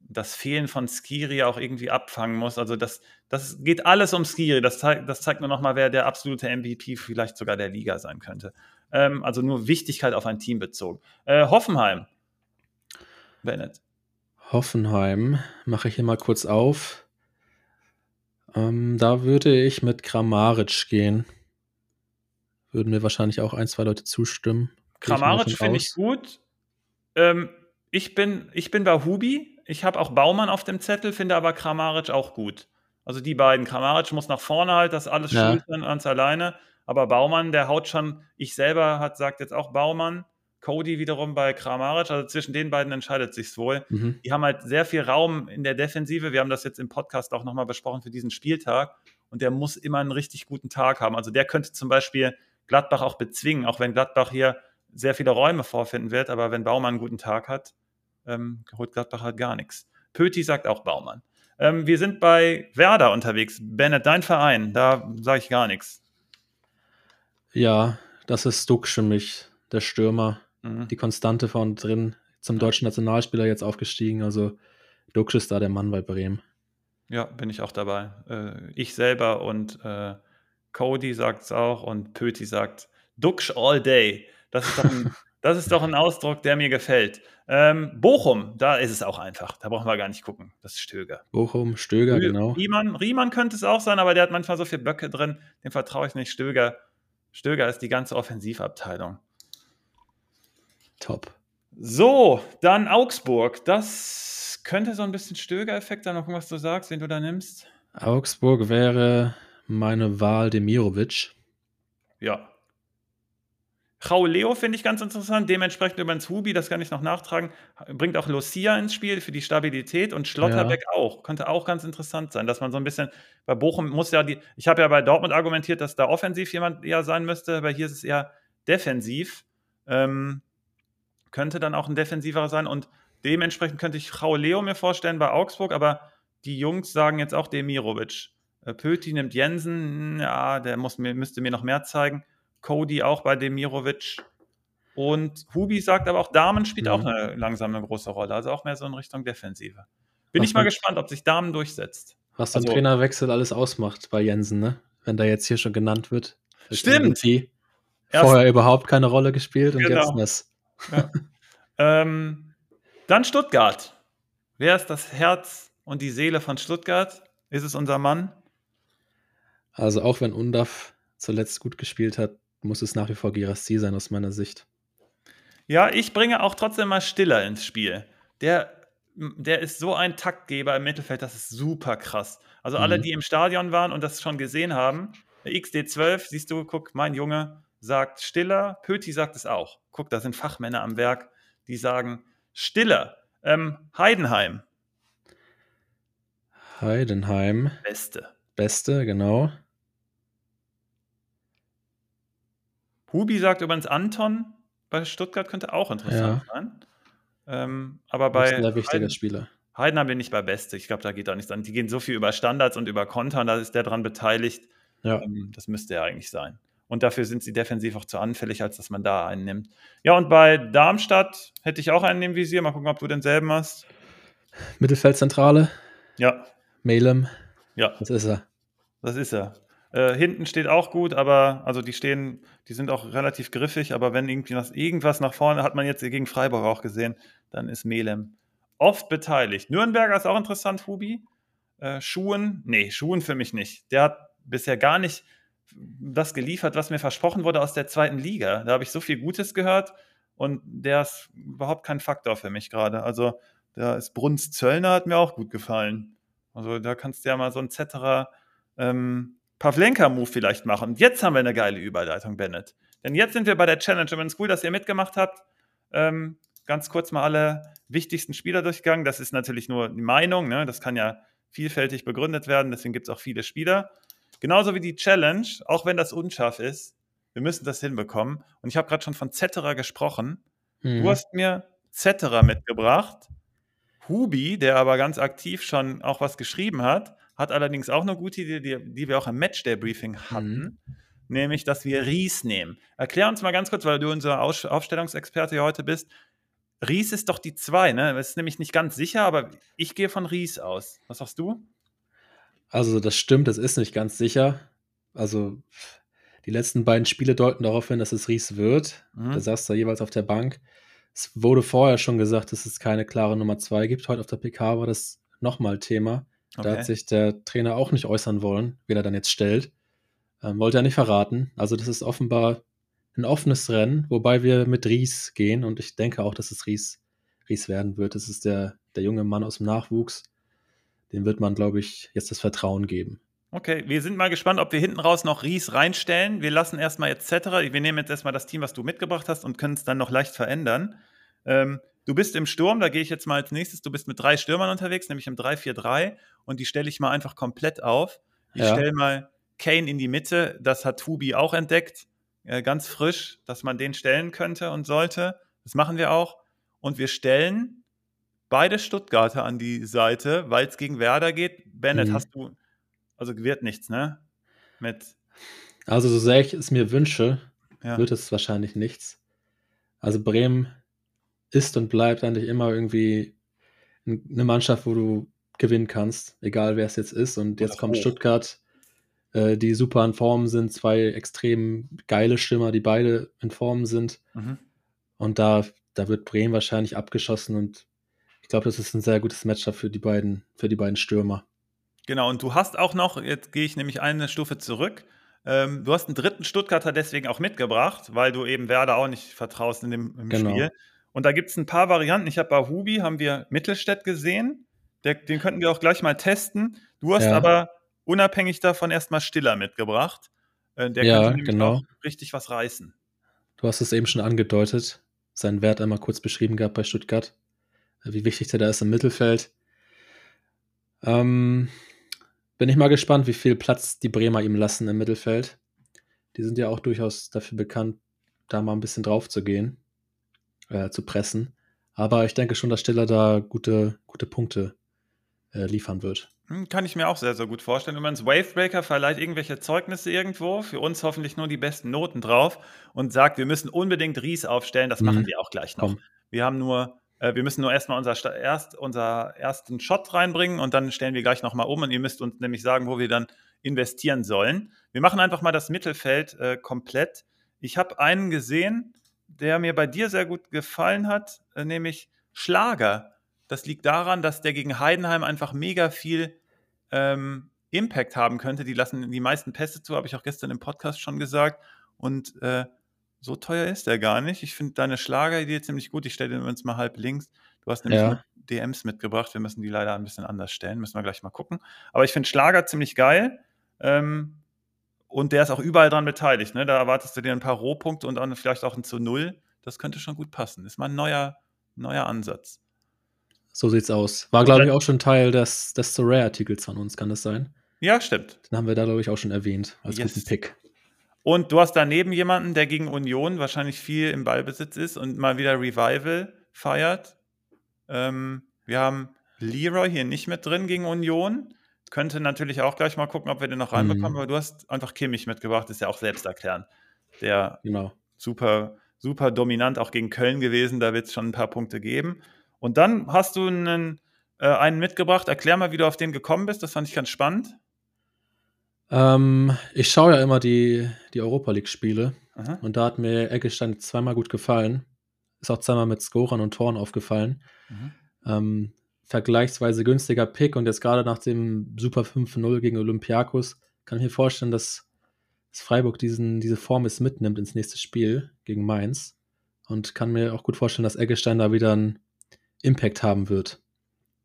das Fehlen von Skiri auch irgendwie abfangen muss. Also das, das geht alles um Skiri. Das, zeigt, das zeigt nur nochmal, wer der absolute MVP vielleicht sogar der Liga sein könnte. Ähm, also nur Wichtigkeit auf ein Team bezogen. Äh, Hoffenheim. Bennett. Hoffenheim mache ich hier mal kurz auf. Ähm, da würde ich mit Kramaric gehen. Würden mir wahrscheinlich auch ein, zwei Leute zustimmen. Kramaric finde ich gut. Ähm, ich, bin, ich bin bei Hubi. Ich habe auch Baumann auf dem Zettel, finde aber Kramaric auch gut. Also die beiden. Kramaric muss nach vorne halt, das alles ja. schultern ganz alleine. Aber Baumann, der haut schon, ich selber hat, sagt jetzt auch Baumann. Cody wiederum bei Kramaric, also zwischen den beiden entscheidet sich's wohl. Mhm. Die haben halt sehr viel Raum in der Defensive. Wir haben das jetzt im Podcast auch nochmal besprochen für diesen Spieltag. Und der muss immer einen richtig guten Tag haben. Also der könnte zum Beispiel Gladbach auch bezwingen, auch wenn Gladbach hier sehr viele Räume vorfinden wird. Aber wenn Baumann einen guten Tag hat, ähm, holt Gladbach halt gar nichts. Pöti sagt auch Baumann. Ähm, wir sind bei Werder unterwegs. Bennett, dein Verein, da sage ich gar nichts. Ja, das ist Dux für mich, der Stürmer. Mhm. Die Konstante von drin, zum deutschen Nationalspieler jetzt aufgestiegen. Also Dux ist da der Mann bei Bremen. Ja, bin ich auch dabei. Äh, ich selber und äh, Cody sagt es auch und Pöti sagt Dux all day. Das ist doch ein, das ist doch ein Ausdruck, der mir gefällt. Ähm, Bochum, da ist es auch einfach. Da brauchen wir gar nicht gucken. Das ist Stöger. Bochum, Stöger, Rü genau. Riemann, Riemann könnte es auch sein, aber der hat manchmal so viele Böcke drin. Dem vertraue ich nicht. Stöger, Stöger ist die ganze Offensivabteilung. Top. So, dann Augsburg. Das könnte so ein bisschen Stöger-Effekt sein. Noch was du sagst, den du da nimmst. Augsburg wäre meine Wahl Demirovic. Ja, Leo finde ich ganz interessant. Dementsprechend übrigens Hubi, das kann ich noch nachtragen, bringt auch Lucia ins Spiel für die Stabilität und Schlotterbeck ja. auch. Könnte auch ganz interessant sein, dass man so ein bisschen bei Bochum muss ja die. Ich habe ja bei Dortmund argumentiert, dass da offensiv jemand eher sein müsste, aber hier ist es eher defensiv. Ähm, könnte dann auch ein defensiverer sein und dementsprechend könnte ich Leo mir vorstellen bei Augsburg, aber die Jungs sagen jetzt auch Demirovic. Äh, Pöti nimmt Jensen, ja, der muss müsste mir noch mehr zeigen. Cody auch bei Demirovic. Und Hubi sagt aber auch, Damen spielt mhm. auch eine, langsam eine große Rolle. Also auch mehr so in Richtung Defensive. Bin was ich mal gespannt, ob sich Damen durchsetzt. Was also, Trainerwechsel alles ausmacht bei Jensen, ne? Wenn der jetzt hier schon genannt wird. Stimmt. Vorher überhaupt keine Rolle gespielt und genau. jetzt das. Ja. ähm, dann Stuttgart. Wer ist das Herz und die Seele von Stuttgart? Ist es unser Mann? Also auch wenn Undaf zuletzt gut gespielt hat, muss es nach wie vor Girassi sein aus meiner Sicht. Ja, ich bringe auch trotzdem mal Stiller ins Spiel. Der, der ist so ein Taktgeber im Mittelfeld, das ist super krass. Also mhm. alle, die im Stadion waren und das schon gesehen haben, XD12, siehst du, guck, mein Junge sagt Stiller, Pöti sagt es auch. Guck, da sind Fachmänner am Werk, die sagen Stiller. Ähm, Heidenheim. Heidenheim. Beste. Beste, genau. Hubi sagt übrigens Anton bei Stuttgart könnte auch interessant ja. sein. Ähm, aber bei. Das ist ein wichtiger Heiden, Spieler. Heidenheim bin ich bei Beste. Ich glaube, da geht auch nichts an. Die gehen so viel über Standards und über Kontern, da ist der dran beteiligt. Ja. Ähm, das müsste ja eigentlich sein. Und dafür sind sie defensiv auch zu anfällig, als dass man da einen nimmt. Ja, und bei Darmstadt hätte ich auch einen im Visier. Mal gucken, ob du denselben hast. Mittelfeldzentrale. Ja. Melem. Ja. Das ist er. Das ist er. Äh, hinten steht auch gut, aber also die stehen, die sind auch relativ griffig, aber wenn irgendwie was, irgendwas nach vorne, hat man jetzt gegen Freiburg auch gesehen, dann ist Melem oft beteiligt. Nürnberger ist auch interessant, Hubi. Äh, Schuhen, nee, Schuhen für mich nicht. Der hat bisher gar nicht das geliefert, was mir versprochen wurde aus der zweiten Liga. Da habe ich so viel Gutes gehört und der ist überhaupt kein Faktor für mich gerade. Also da ist Bruns Zöllner hat mir auch gut gefallen. Also da kannst du ja mal so ein Zetterer ähm, Pavlenka-Move vielleicht machen. Und jetzt haben wir eine geile Überleitung, Bennett. Denn jetzt sind wir bei der Challenge. Und cool, dass ihr mitgemacht habt. Ähm, ganz kurz mal alle wichtigsten Spieler durchgegangen. Das ist natürlich nur die Meinung. Ne? Das kann ja vielfältig begründet werden. Deswegen gibt es auch viele Spieler. Genauso wie die Challenge, auch wenn das unscharf ist. Wir müssen das hinbekommen. Und ich habe gerade schon von Zetterer gesprochen. Mhm. Du hast mir Zetterer mitgebracht. Hubi, der aber ganz aktiv schon auch was geschrieben hat, hat allerdings auch eine gute Idee, die, die wir auch im Matchday-Briefing hatten, mhm. nämlich, dass wir Ries nehmen. Erklär uns mal ganz kurz, weil du unser Aus Aufstellungsexperte hier heute bist. Ries ist doch die 2, ne? Das ist nämlich nicht ganz sicher, aber ich gehe von Ries aus. Was sagst du? Also, das stimmt, das ist nicht ganz sicher. Also, die letzten beiden Spiele deuten darauf hin, dass es Ries wird. Mhm. Da saß da jeweils auf der Bank. Es wurde vorher schon gesagt, dass es keine klare Nummer 2 gibt. Heute auf der PK war das nochmal Thema. Okay. Da hat sich der Trainer auch nicht äußern wollen, wen er dann jetzt stellt. Ähm, wollte er nicht verraten. Also, das ist offenbar ein offenes Rennen, wobei wir mit Ries gehen und ich denke auch, dass es Ries, Ries werden wird. Das ist der, der junge Mann aus dem Nachwuchs. Dem wird man, glaube ich, jetzt das Vertrauen geben. Okay, wir sind mal gespannt, ob wir hinten raus noch Ries reinstellen. Wir lassen erstmal jetzt Cetera. Wir nehmen jetzt erstmal das Team, was du mitgebracht hast und können es dann noch leicht verändern. Ähm, Du bist im Sturm, da gehe ich jetzt mal als nächstes. Du bist mit drei Stürmern unterwegs, nämlich im 3-4-3 und die stelle ich mal einfach komplett auf. Ich ja. stelle mal Kane in die Mitte, das hat Tubi auch entdeckt, äh, ganz frisch, dass man den stellen könnte und sollte. Das machen wir auch. Und wir stellen beide Stuttgarter an die Seite, weil es gegen Werder geht. Bennett, mhm. hast du, also wird nichts, ne? Mit. Also, so sehr ich es mir wünsche, ja. wird es wahrscheinlich nichts. Also, Bremen ist und bleibt eigentlich immer irgendwie eine Mannschaft, wo du gewinnen kannst, egal wer es jetzt ist. Und jetzt kommt hoch. Stuttgart, äh, die super in Form sind, zwei extrem geile Stürmer, die beide in Form sind. Mhm. Und da, da wird Bremen wahrscheinlich abgeschossen und ich glaube, das ist ein sehr gutes Matchup für die beiden, für die beiden Stürmer. Genau, und du hast auch noch, jetzt gehe ich nämlich eine Stufe zurück, ähm, du hast einen dritten Stuttgarter deswegen auch mitgebracht, weil du eben Werder auch nicht vertraust in dem genau. Spiel. Und da gibt es ein paar Varianten. Ich habe bei Hubi, haben wir Mittelstädt gesehen. Der, den könnten wir auch gleich mal testen. Du hast ja. aber unabhängig davon erstmal Stiller mitgebracht. Äh, der ja, könnte genau. richtig was reißen. Du hast es eben schon angedeutet. Seinen Wert einmal kurz beschrieben gehabt bei Stuttgart. Äh, wie wichtig der da ist im Mittelfeld. Ähm, bin ich mal gespannt, wie viel Platz die Bremer ihm lassen im Mittelfeld. Die sind ja auch durchaus dafür bekannt, da mal ein bisschen drauf zu gehen äh, zu pressen. Aber ich denke schon, dass Stiller da gute, gute Punkte äh, liefern wird. Hm, kann ich mir auch sehr, sehr gut vorstellen. Übrigens, Wavebreaker verleiht irgendwelche Zeugnisse irgendwo, für uns hoffentlich nur die besten Noten drauf und sagt, wir müssen unbedingt Ries aufstellen. Das mhm. machen wir auch gleich noch. Komm. Wir haben nur, äh, wir müssen nur erstmal unser, erst, unser ersten Shot reinbringen und dann stellen wir gleich nochmal um und ihr müsst uns nämlich sagen, wo wir dann investieren sollen. Wir machen einfach mal das Mittelfeld äh, komplett. Ich habe einen gesehen, der mir bei dir sehr gut gefallen hat, äh, nämlich Schlager. Das liegt daran, dass der gegen Heidenheim einfach mega viel ähm, Impact haben könnte. Die lassen die meisten Pässe zu, habe ich auch gestern im Podcast schon gesagt. Und äh, so teuer ist der gar nicht. Ich finde deine Schlageridee ziemlich gut. Ich stelle den uns mal halb links. Du hast nämlich ja. DMs mitgebracht. Wir müssen die leider ein bisschen anders stellen. Müssen wir gleich mal gucken. Aber ich finde Schlager ziemlich geil. Ähm, und der ist auch überall dran beteiligt. Ne? Da erwartest du dir ein paar Rohpunkte und dann vielleicht auch ein zu Null. Das könnte schon gut passen. Ist mal ein neuer, neuer Ansatz. So sieht's aus. War, glaube ich, auch schon Teil des, des So Rare-Artikels von uns, kann das sein? Ja, stimmt. Den haben wir da, glaube ich, auch schon erwähnt als yes. guten Pick. Und du hast daneben jemanden, der gegen Union wahrscheinlich viel im Ballbesitz ist und mal wieder Revival feiert. Ähm, wir haben Leroy hier nicht mit drin gegen Union könnte natürlich auch gleich mal gucken, ob wir den noch reinbekommen, mhm. aber du hast einfach Kimmich mitgebracht, ist ja auch selbst erklären. Der genau. super, super dominant auch gegen Köln gewesen, da wird es schon ein paar Punkte geben. Und dann hast du einen, äh, einen mitgebracht. Erklär mal, wie du auf den gekommen bist, das fand ich ganz spannend. Ähm, ich schaue ja immer die, die Europa League-Spiele und da hat mir Eggestein zweimal gut gefallen. Ist auch zweimal mit Scorern und Toren aufgefallen. Mhm. Ähm, vergleichsweise günstiger Pick und jetzt gerade nach dem Super 5-0 gegen Olympiakos kann ich mir vorstellen, dass, dass Freiburg diesen, diese Form es mitnimmt ins nächste Spiel gegen Mainz und kann mir auch gut vorstellen, dass Eggestein da wieder einen Impact haben wird.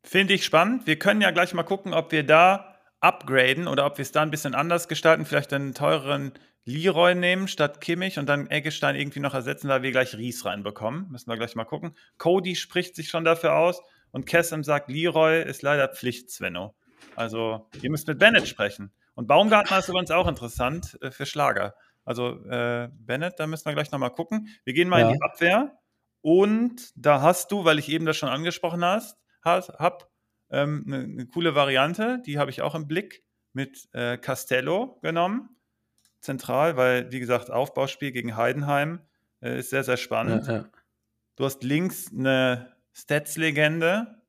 Finde ich spannend. Wir können ja gleich mal gucken, ob wir da upgraden oder ob wir es da ein bisschen anders gestalten, vielleicht einen teureren Leroy nehmen statt Kimmich und dann Eggestein irgendwie noch ersetzen, weil wir gleich Ries reinbekommen. Müssen wir gleich mal gucken. Cody spricht sich schon dafür aus. Und Kessem sagt, Leroy ist leider Pflicht, Svenno. Also, ihr müsst mit Bennett sprechen. Und Baumgartner ist übrigens auch interessant äh, für Schlager. Also, äh, Bennett, da müssen wir gleich nochmal gucken. Wir gehen mal ja. in die Abwehr. Und da hast du, weil ich eben das schon angesprochen hast, hab, ähm, eine, eine coole Variante, die habe ich auch im Blick, mit äh, Castello genommen. Zentral, weil, wie gesagt, Aufbauspiel gegen Heidenheim äh, ist sehr, sehr spannend. Ja, ja. Du hast links eine Stats-Legende.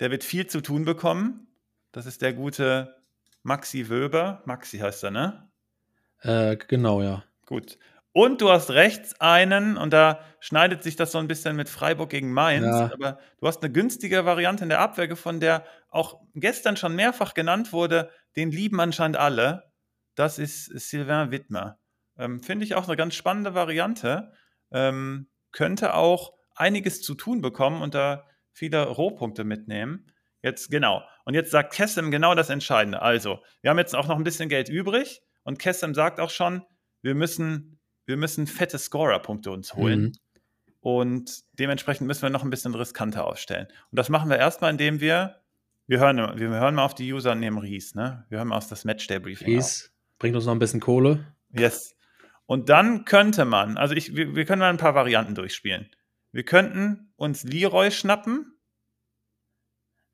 Der wird viel zu tun bekommen. Das ist der gute Maxi Wöber. Maxi heißt er, ne? Äh, genau, ja. Gut. Und du hast rechts einen, und da schneidet sich das so ein bisschen mit Freiburg gegen Mainz, ja. aber du hast eine günstige Variante in der Abwehr gefunden, der auch gestern schon mehrfach genannt wurde. Den lieben anscheinend alle. Das ist Sylvain Wittmer. Ähm, Finde ich auch eine ganz spannende Variante. Ähm, könnte auch einiges zu tun bekommen und da viele Rohpunkte mitnehmen. Jetzt, genau. Und jetzt sagt Kessem genau das Entscheidende. Also, wir haben jetzt auch noch ein bisschen Geld übrig und Kessem sagt auch schon, wir müssen, wir müssen fette Scorer-Punkte uns holen. Mhm. Und dementsprechend müssen wir noch ein bisschen riskanter aufstellen. Und das machen wir erstmal, indem wir, wir hören, wir hören mal auf die User neben Ries, ne? Wir hören mal auf das Matchday-Briefing. Ries bringt uns noch ein bisschen Kohle. Yes. Und dann könnte man, also ich, wir, wir können mal ein paar Varianten durchspielen. Wir könnten uns Leroy schnappen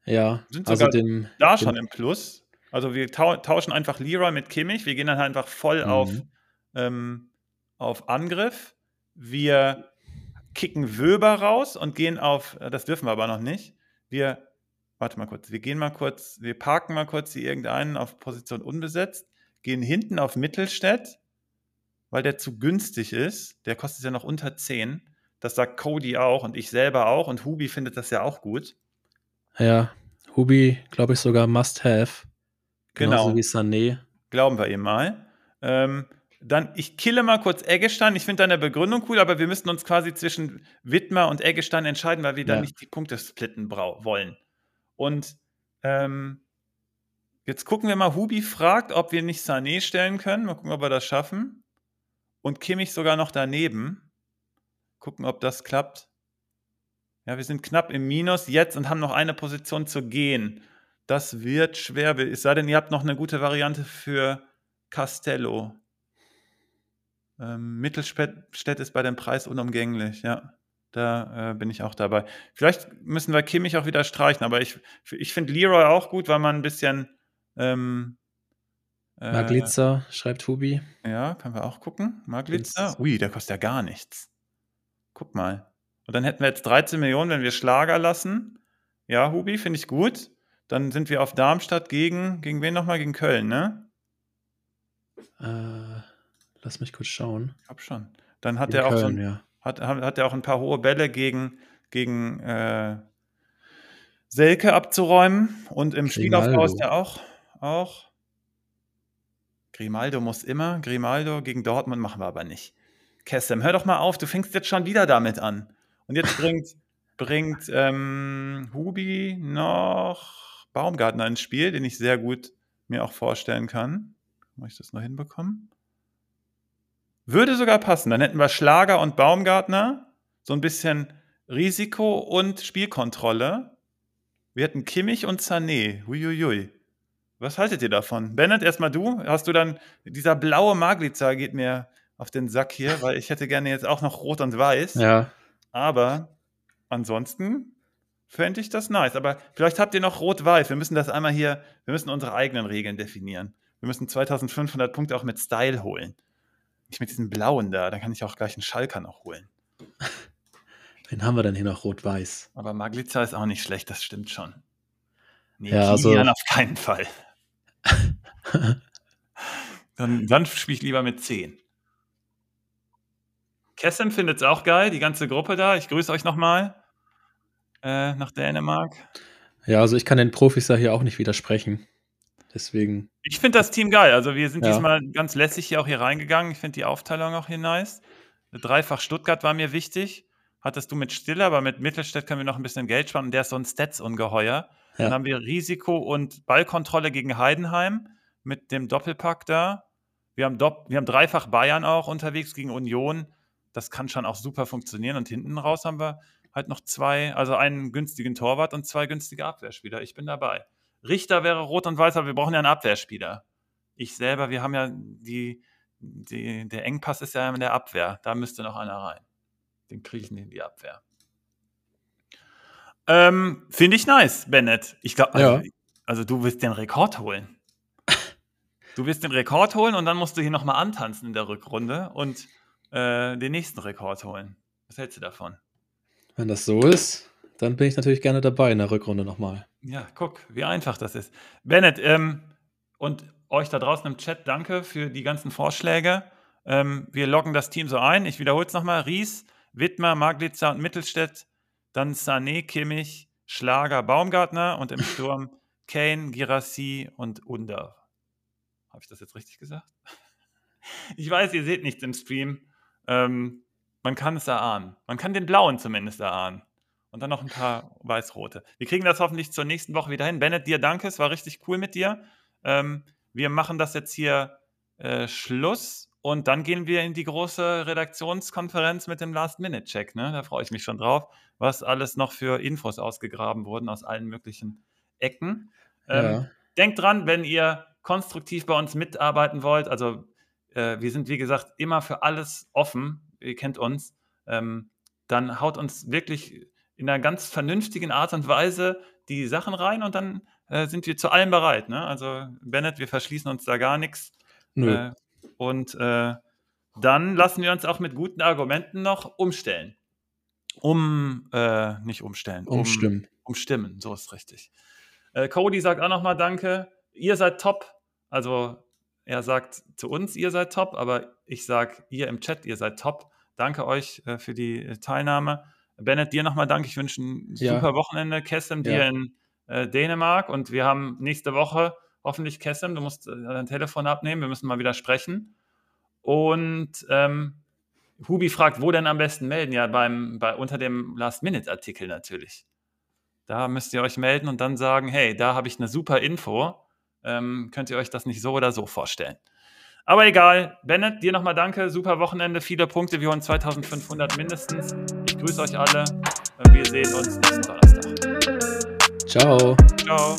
Ja, sind also sogar dem, da schon im Plus. Also wir tauschen einfach Leroy mit Kimmich. Wir gehen dann halt einfach voll mhm. auf, ähm, auf Angriff. Wir kicken Wöber raus und gehen auf, äh, das dürfen wir aber noch nicht. Wir, warte mal kurz, wir gehen mal kurz, wir parken mal kurz hier irgendeinen auf Position unbesetzt, gehen hinten auf Mittelstädt, weil der zu günstig ist. Der kostet ja noch unter 10. Das sagt Cody auch und ich selber auch und Hubi findet das ja auch gut. Ja, Hubi, glaube ich, sogar must have. Genauso genau. wie Sané. Glauben wir ihm mal. Ähm, dann, ich kille mal kurz Eggestein. Ich finde deine Begründung cool, aber wir müssten uns quasi zwischen Wittmer und Eggestein entscheiden, weil wir ja. dann nicht die Punkte splitten wollen. Und ähm, jetzt gucken wir mal, Hubi fragt, ob wir nicht Sané stellen können. Mal gucken, ob wir das schaffen. Und Kimmich sogar noch daneben. Gucken, ob das klappt. Ja, wir sind knapp im Minus jetzt und haben noch eine Position zu gehen. Das wird schwer. Es sei denn, ihr habt noch eine gute Variante für Castello. Ähm, Mittelstädt ist bei dem Preis unumgänglich, ja. Da äh, bin ich auch dabei. Vielleicht müssen wir Kimmich auch wieder streichen, aber ich, ich finde Leroy auch gut, weil man ein bisschen. Ähm, äh, Maglitzer, schreibt Hubi. Ja, können wir auch gucken. Maglitzer. Ui, der kostet ja gar nichts. Guck mal. Und dann hätten wir jetzt 13 Millionen, wenn wir Schlager lassen. Ja, Hubi, finde ich gut. Dann sind wir auf Darmstadt gegen, gegen wen nochmal? Gegen Köln, ne? Äh, lass mich kurz schauen. Ich hab schon. Dann hat er auch so ein, ja. hat, hat er auch ein paar hohe Bälle gegen, gegen äh, Selke abzuräumen. Und im. Spielaufbau ist er auch, auch. Grimaldo muss immer. Grimaldo gegen Dortmund machen wir aber nicht. Kessem, hör doch mal auf, du fängst jetzt schon wieder damit an. Und jetzt bringt, bringt ähm, Hubi noch Baumgartner ins Spiel, den ich sehr gut mir auch vorstellen kann. Muss ich das noch hinbekommen? Würde sogar passen. Dann hätten wir Schlager und Baumgartner, so ein bisschen Risiko und Spielkontrolle. Wir hätten Kimmich und Sané. Huiuiui. Was haltet ihr davon? Bennett, erstmal du. Hast du dann, dieser blaue Maglitzer geht mir auf den Sack hier, weil ich hätte gerne jetzt auch noch Rot und Weiß. Ja. Aber ansonsten fände ich das nice. Aber vielleicht habt ihr noch Rot-Weiß. Wir müssen das einmal hier, wir müssen unsere eigenen Regeln definieren. Wir müssen 2500 Punkte auch mit Style holen. Nicht mit diesem blauen da, da kann ich auch gleich einen Schalker noch holen. Wen haben wir denn hier noch Rot-Weiß? Aber Maglitza ist auch nicht schlecht, das stimmt schon. Nee, ja, also, auf keinen Fall. dann, dann spiele ich lieber mit 10. Kessem findet es auch geil, die ganze Gruppe da. Ich grüße euch nochmal äh, nach Dänemark. Ja, also ich kann den Profis da hier auch nicht widersprechen. Deswegen. Ich finde das Team geil. Also wir sind ja. diesmal ganz lässig hier auch hier reingegangen. Ich finde die Aufteilung auch hier nice. Dreifach Stuttgart war mir wichtig. Hattest du mit Stille, aber mit Mittelstädt können wir noch ein bisschen Geld sparen. Und der ist so ein Stats-Ungeheuer. Ja. Dann haben wir Risiko und Ballkontrolle gegen Heidenheim mit dem Doppelpack da. Wir haben, Dopp wir haben dreifach Bayern auch unterwegs gegen Union das kann schon auch super funktionieren. Und hinten raus haben wir halt noch zwei, also einen günstigen Torwart und zwei günstige Abwehrspieler. Ich bin dabei. Richter wäre rot und weiß, aber wir brauchen ja einen Abwehrspieler. Ich selber, wir haben ja die, die der Engpass ist ja in der Abwehr. Da müsste noch einer rein. Den kriege ich nicht in die Abwehr. Ähm, Finde ich nice, Bennett. Ich glaube, also, ja. also du willst den Rekord holen. Du wirst den Rekord holen und dann musst du hier nochmal antanzen in der Rückrunde und äh, den nächsten Rekord holen. Was hältst du davon? Wenn das so ist, dann bin ich natürlich gerne dabei in der Rückrunde nochmal. Ja, guck, wie einfach das ist. Bennett, ähm, und euch da draußen im Chat, danke für die ganzen Vorschläge. Ähm, wir loggen das Team so ein. Ich wiederhole es nochmal. Ries, Wittmer, Maglitzer und Mittelstädt. Dann Sané, Kimmich, Schlager, Baumgartner und im Sturm Kane, Girassi und Under. Habe ich das jetzt richtig gesagt? Ich weiß, ihr seht nichts im Stream. Ähm, man kann es erahnen. Man kann den blauen zumindest erahnen. Und dann noch ein paar weiß-rote. Wir kriegen das hoffentlich zur nächsten Woche wieder hin. Bennett, dir danke, es war richtig cool mit dir. Ähm, wir machen das jetzt hier äh, Schluss und dann gehen wir in die große Redaktionskonferenz mit dem Last-Minute-Check. Ne? Da freue ich mich schon drauf, was alles noch für Infos ausgegraben wurden aus allen möglichen Ecken. Ähm, ja. Denkt dran, wenn ihr konstruktiv bei uns mitarbeiten wollt, also äh, wir sind, wie gesagt, immer für alles offen. Ihr kennt uns. Ähm, dann haut uns wirklich in einer ganz vernünftigen Art und Weise die Sachen rein und dann äh, sind wir zu allem bereit. Ne? Also Bennett, wir verschließen uns da gar nichts. Äh, und äh, dann lassen wir uns auch mit guten Argumenten noch umstellen. Um, äh, nicht umstellen. Umstimmen. Um, umstimmen, so ist richtig. Äh, Cody sagt auch nochmal Danke. Ihr seid top. Also er sagt zu uns, ihr seid top, aber ich sage ihr im Chat, ihr seid top. Danke euch äh, für die äh, Teilnahme. Bennett, dir nochmal Danke. Ich wünsche ein ja. super Wochenende. Kessem, dir ja. in äh, Dänemark. Und wir haben nächste Woche hoffentlich Kessem. Du musst äh, dein Telefon abnehmen. Wir müssen mal wieder sprechen. Und ähm, Hubi fragt, wo denn am besten melden? Ja, beim, bei, unter dem Last-Minute-Artikel natürlich. Da müsst ihr euch melden und dann sagen, hey, da habe ich eine super Info. Ähm, könnt ihr euch das nicht so oder so vorstellen? Aber egal, Bennett, dir nochmal danke. Super Wochenende, viele Punkte. Wir holen 2500 mindestens. Ich grüße euch alle. Wir sehen uns nächsten Donnerstag. Ciao. Ciao.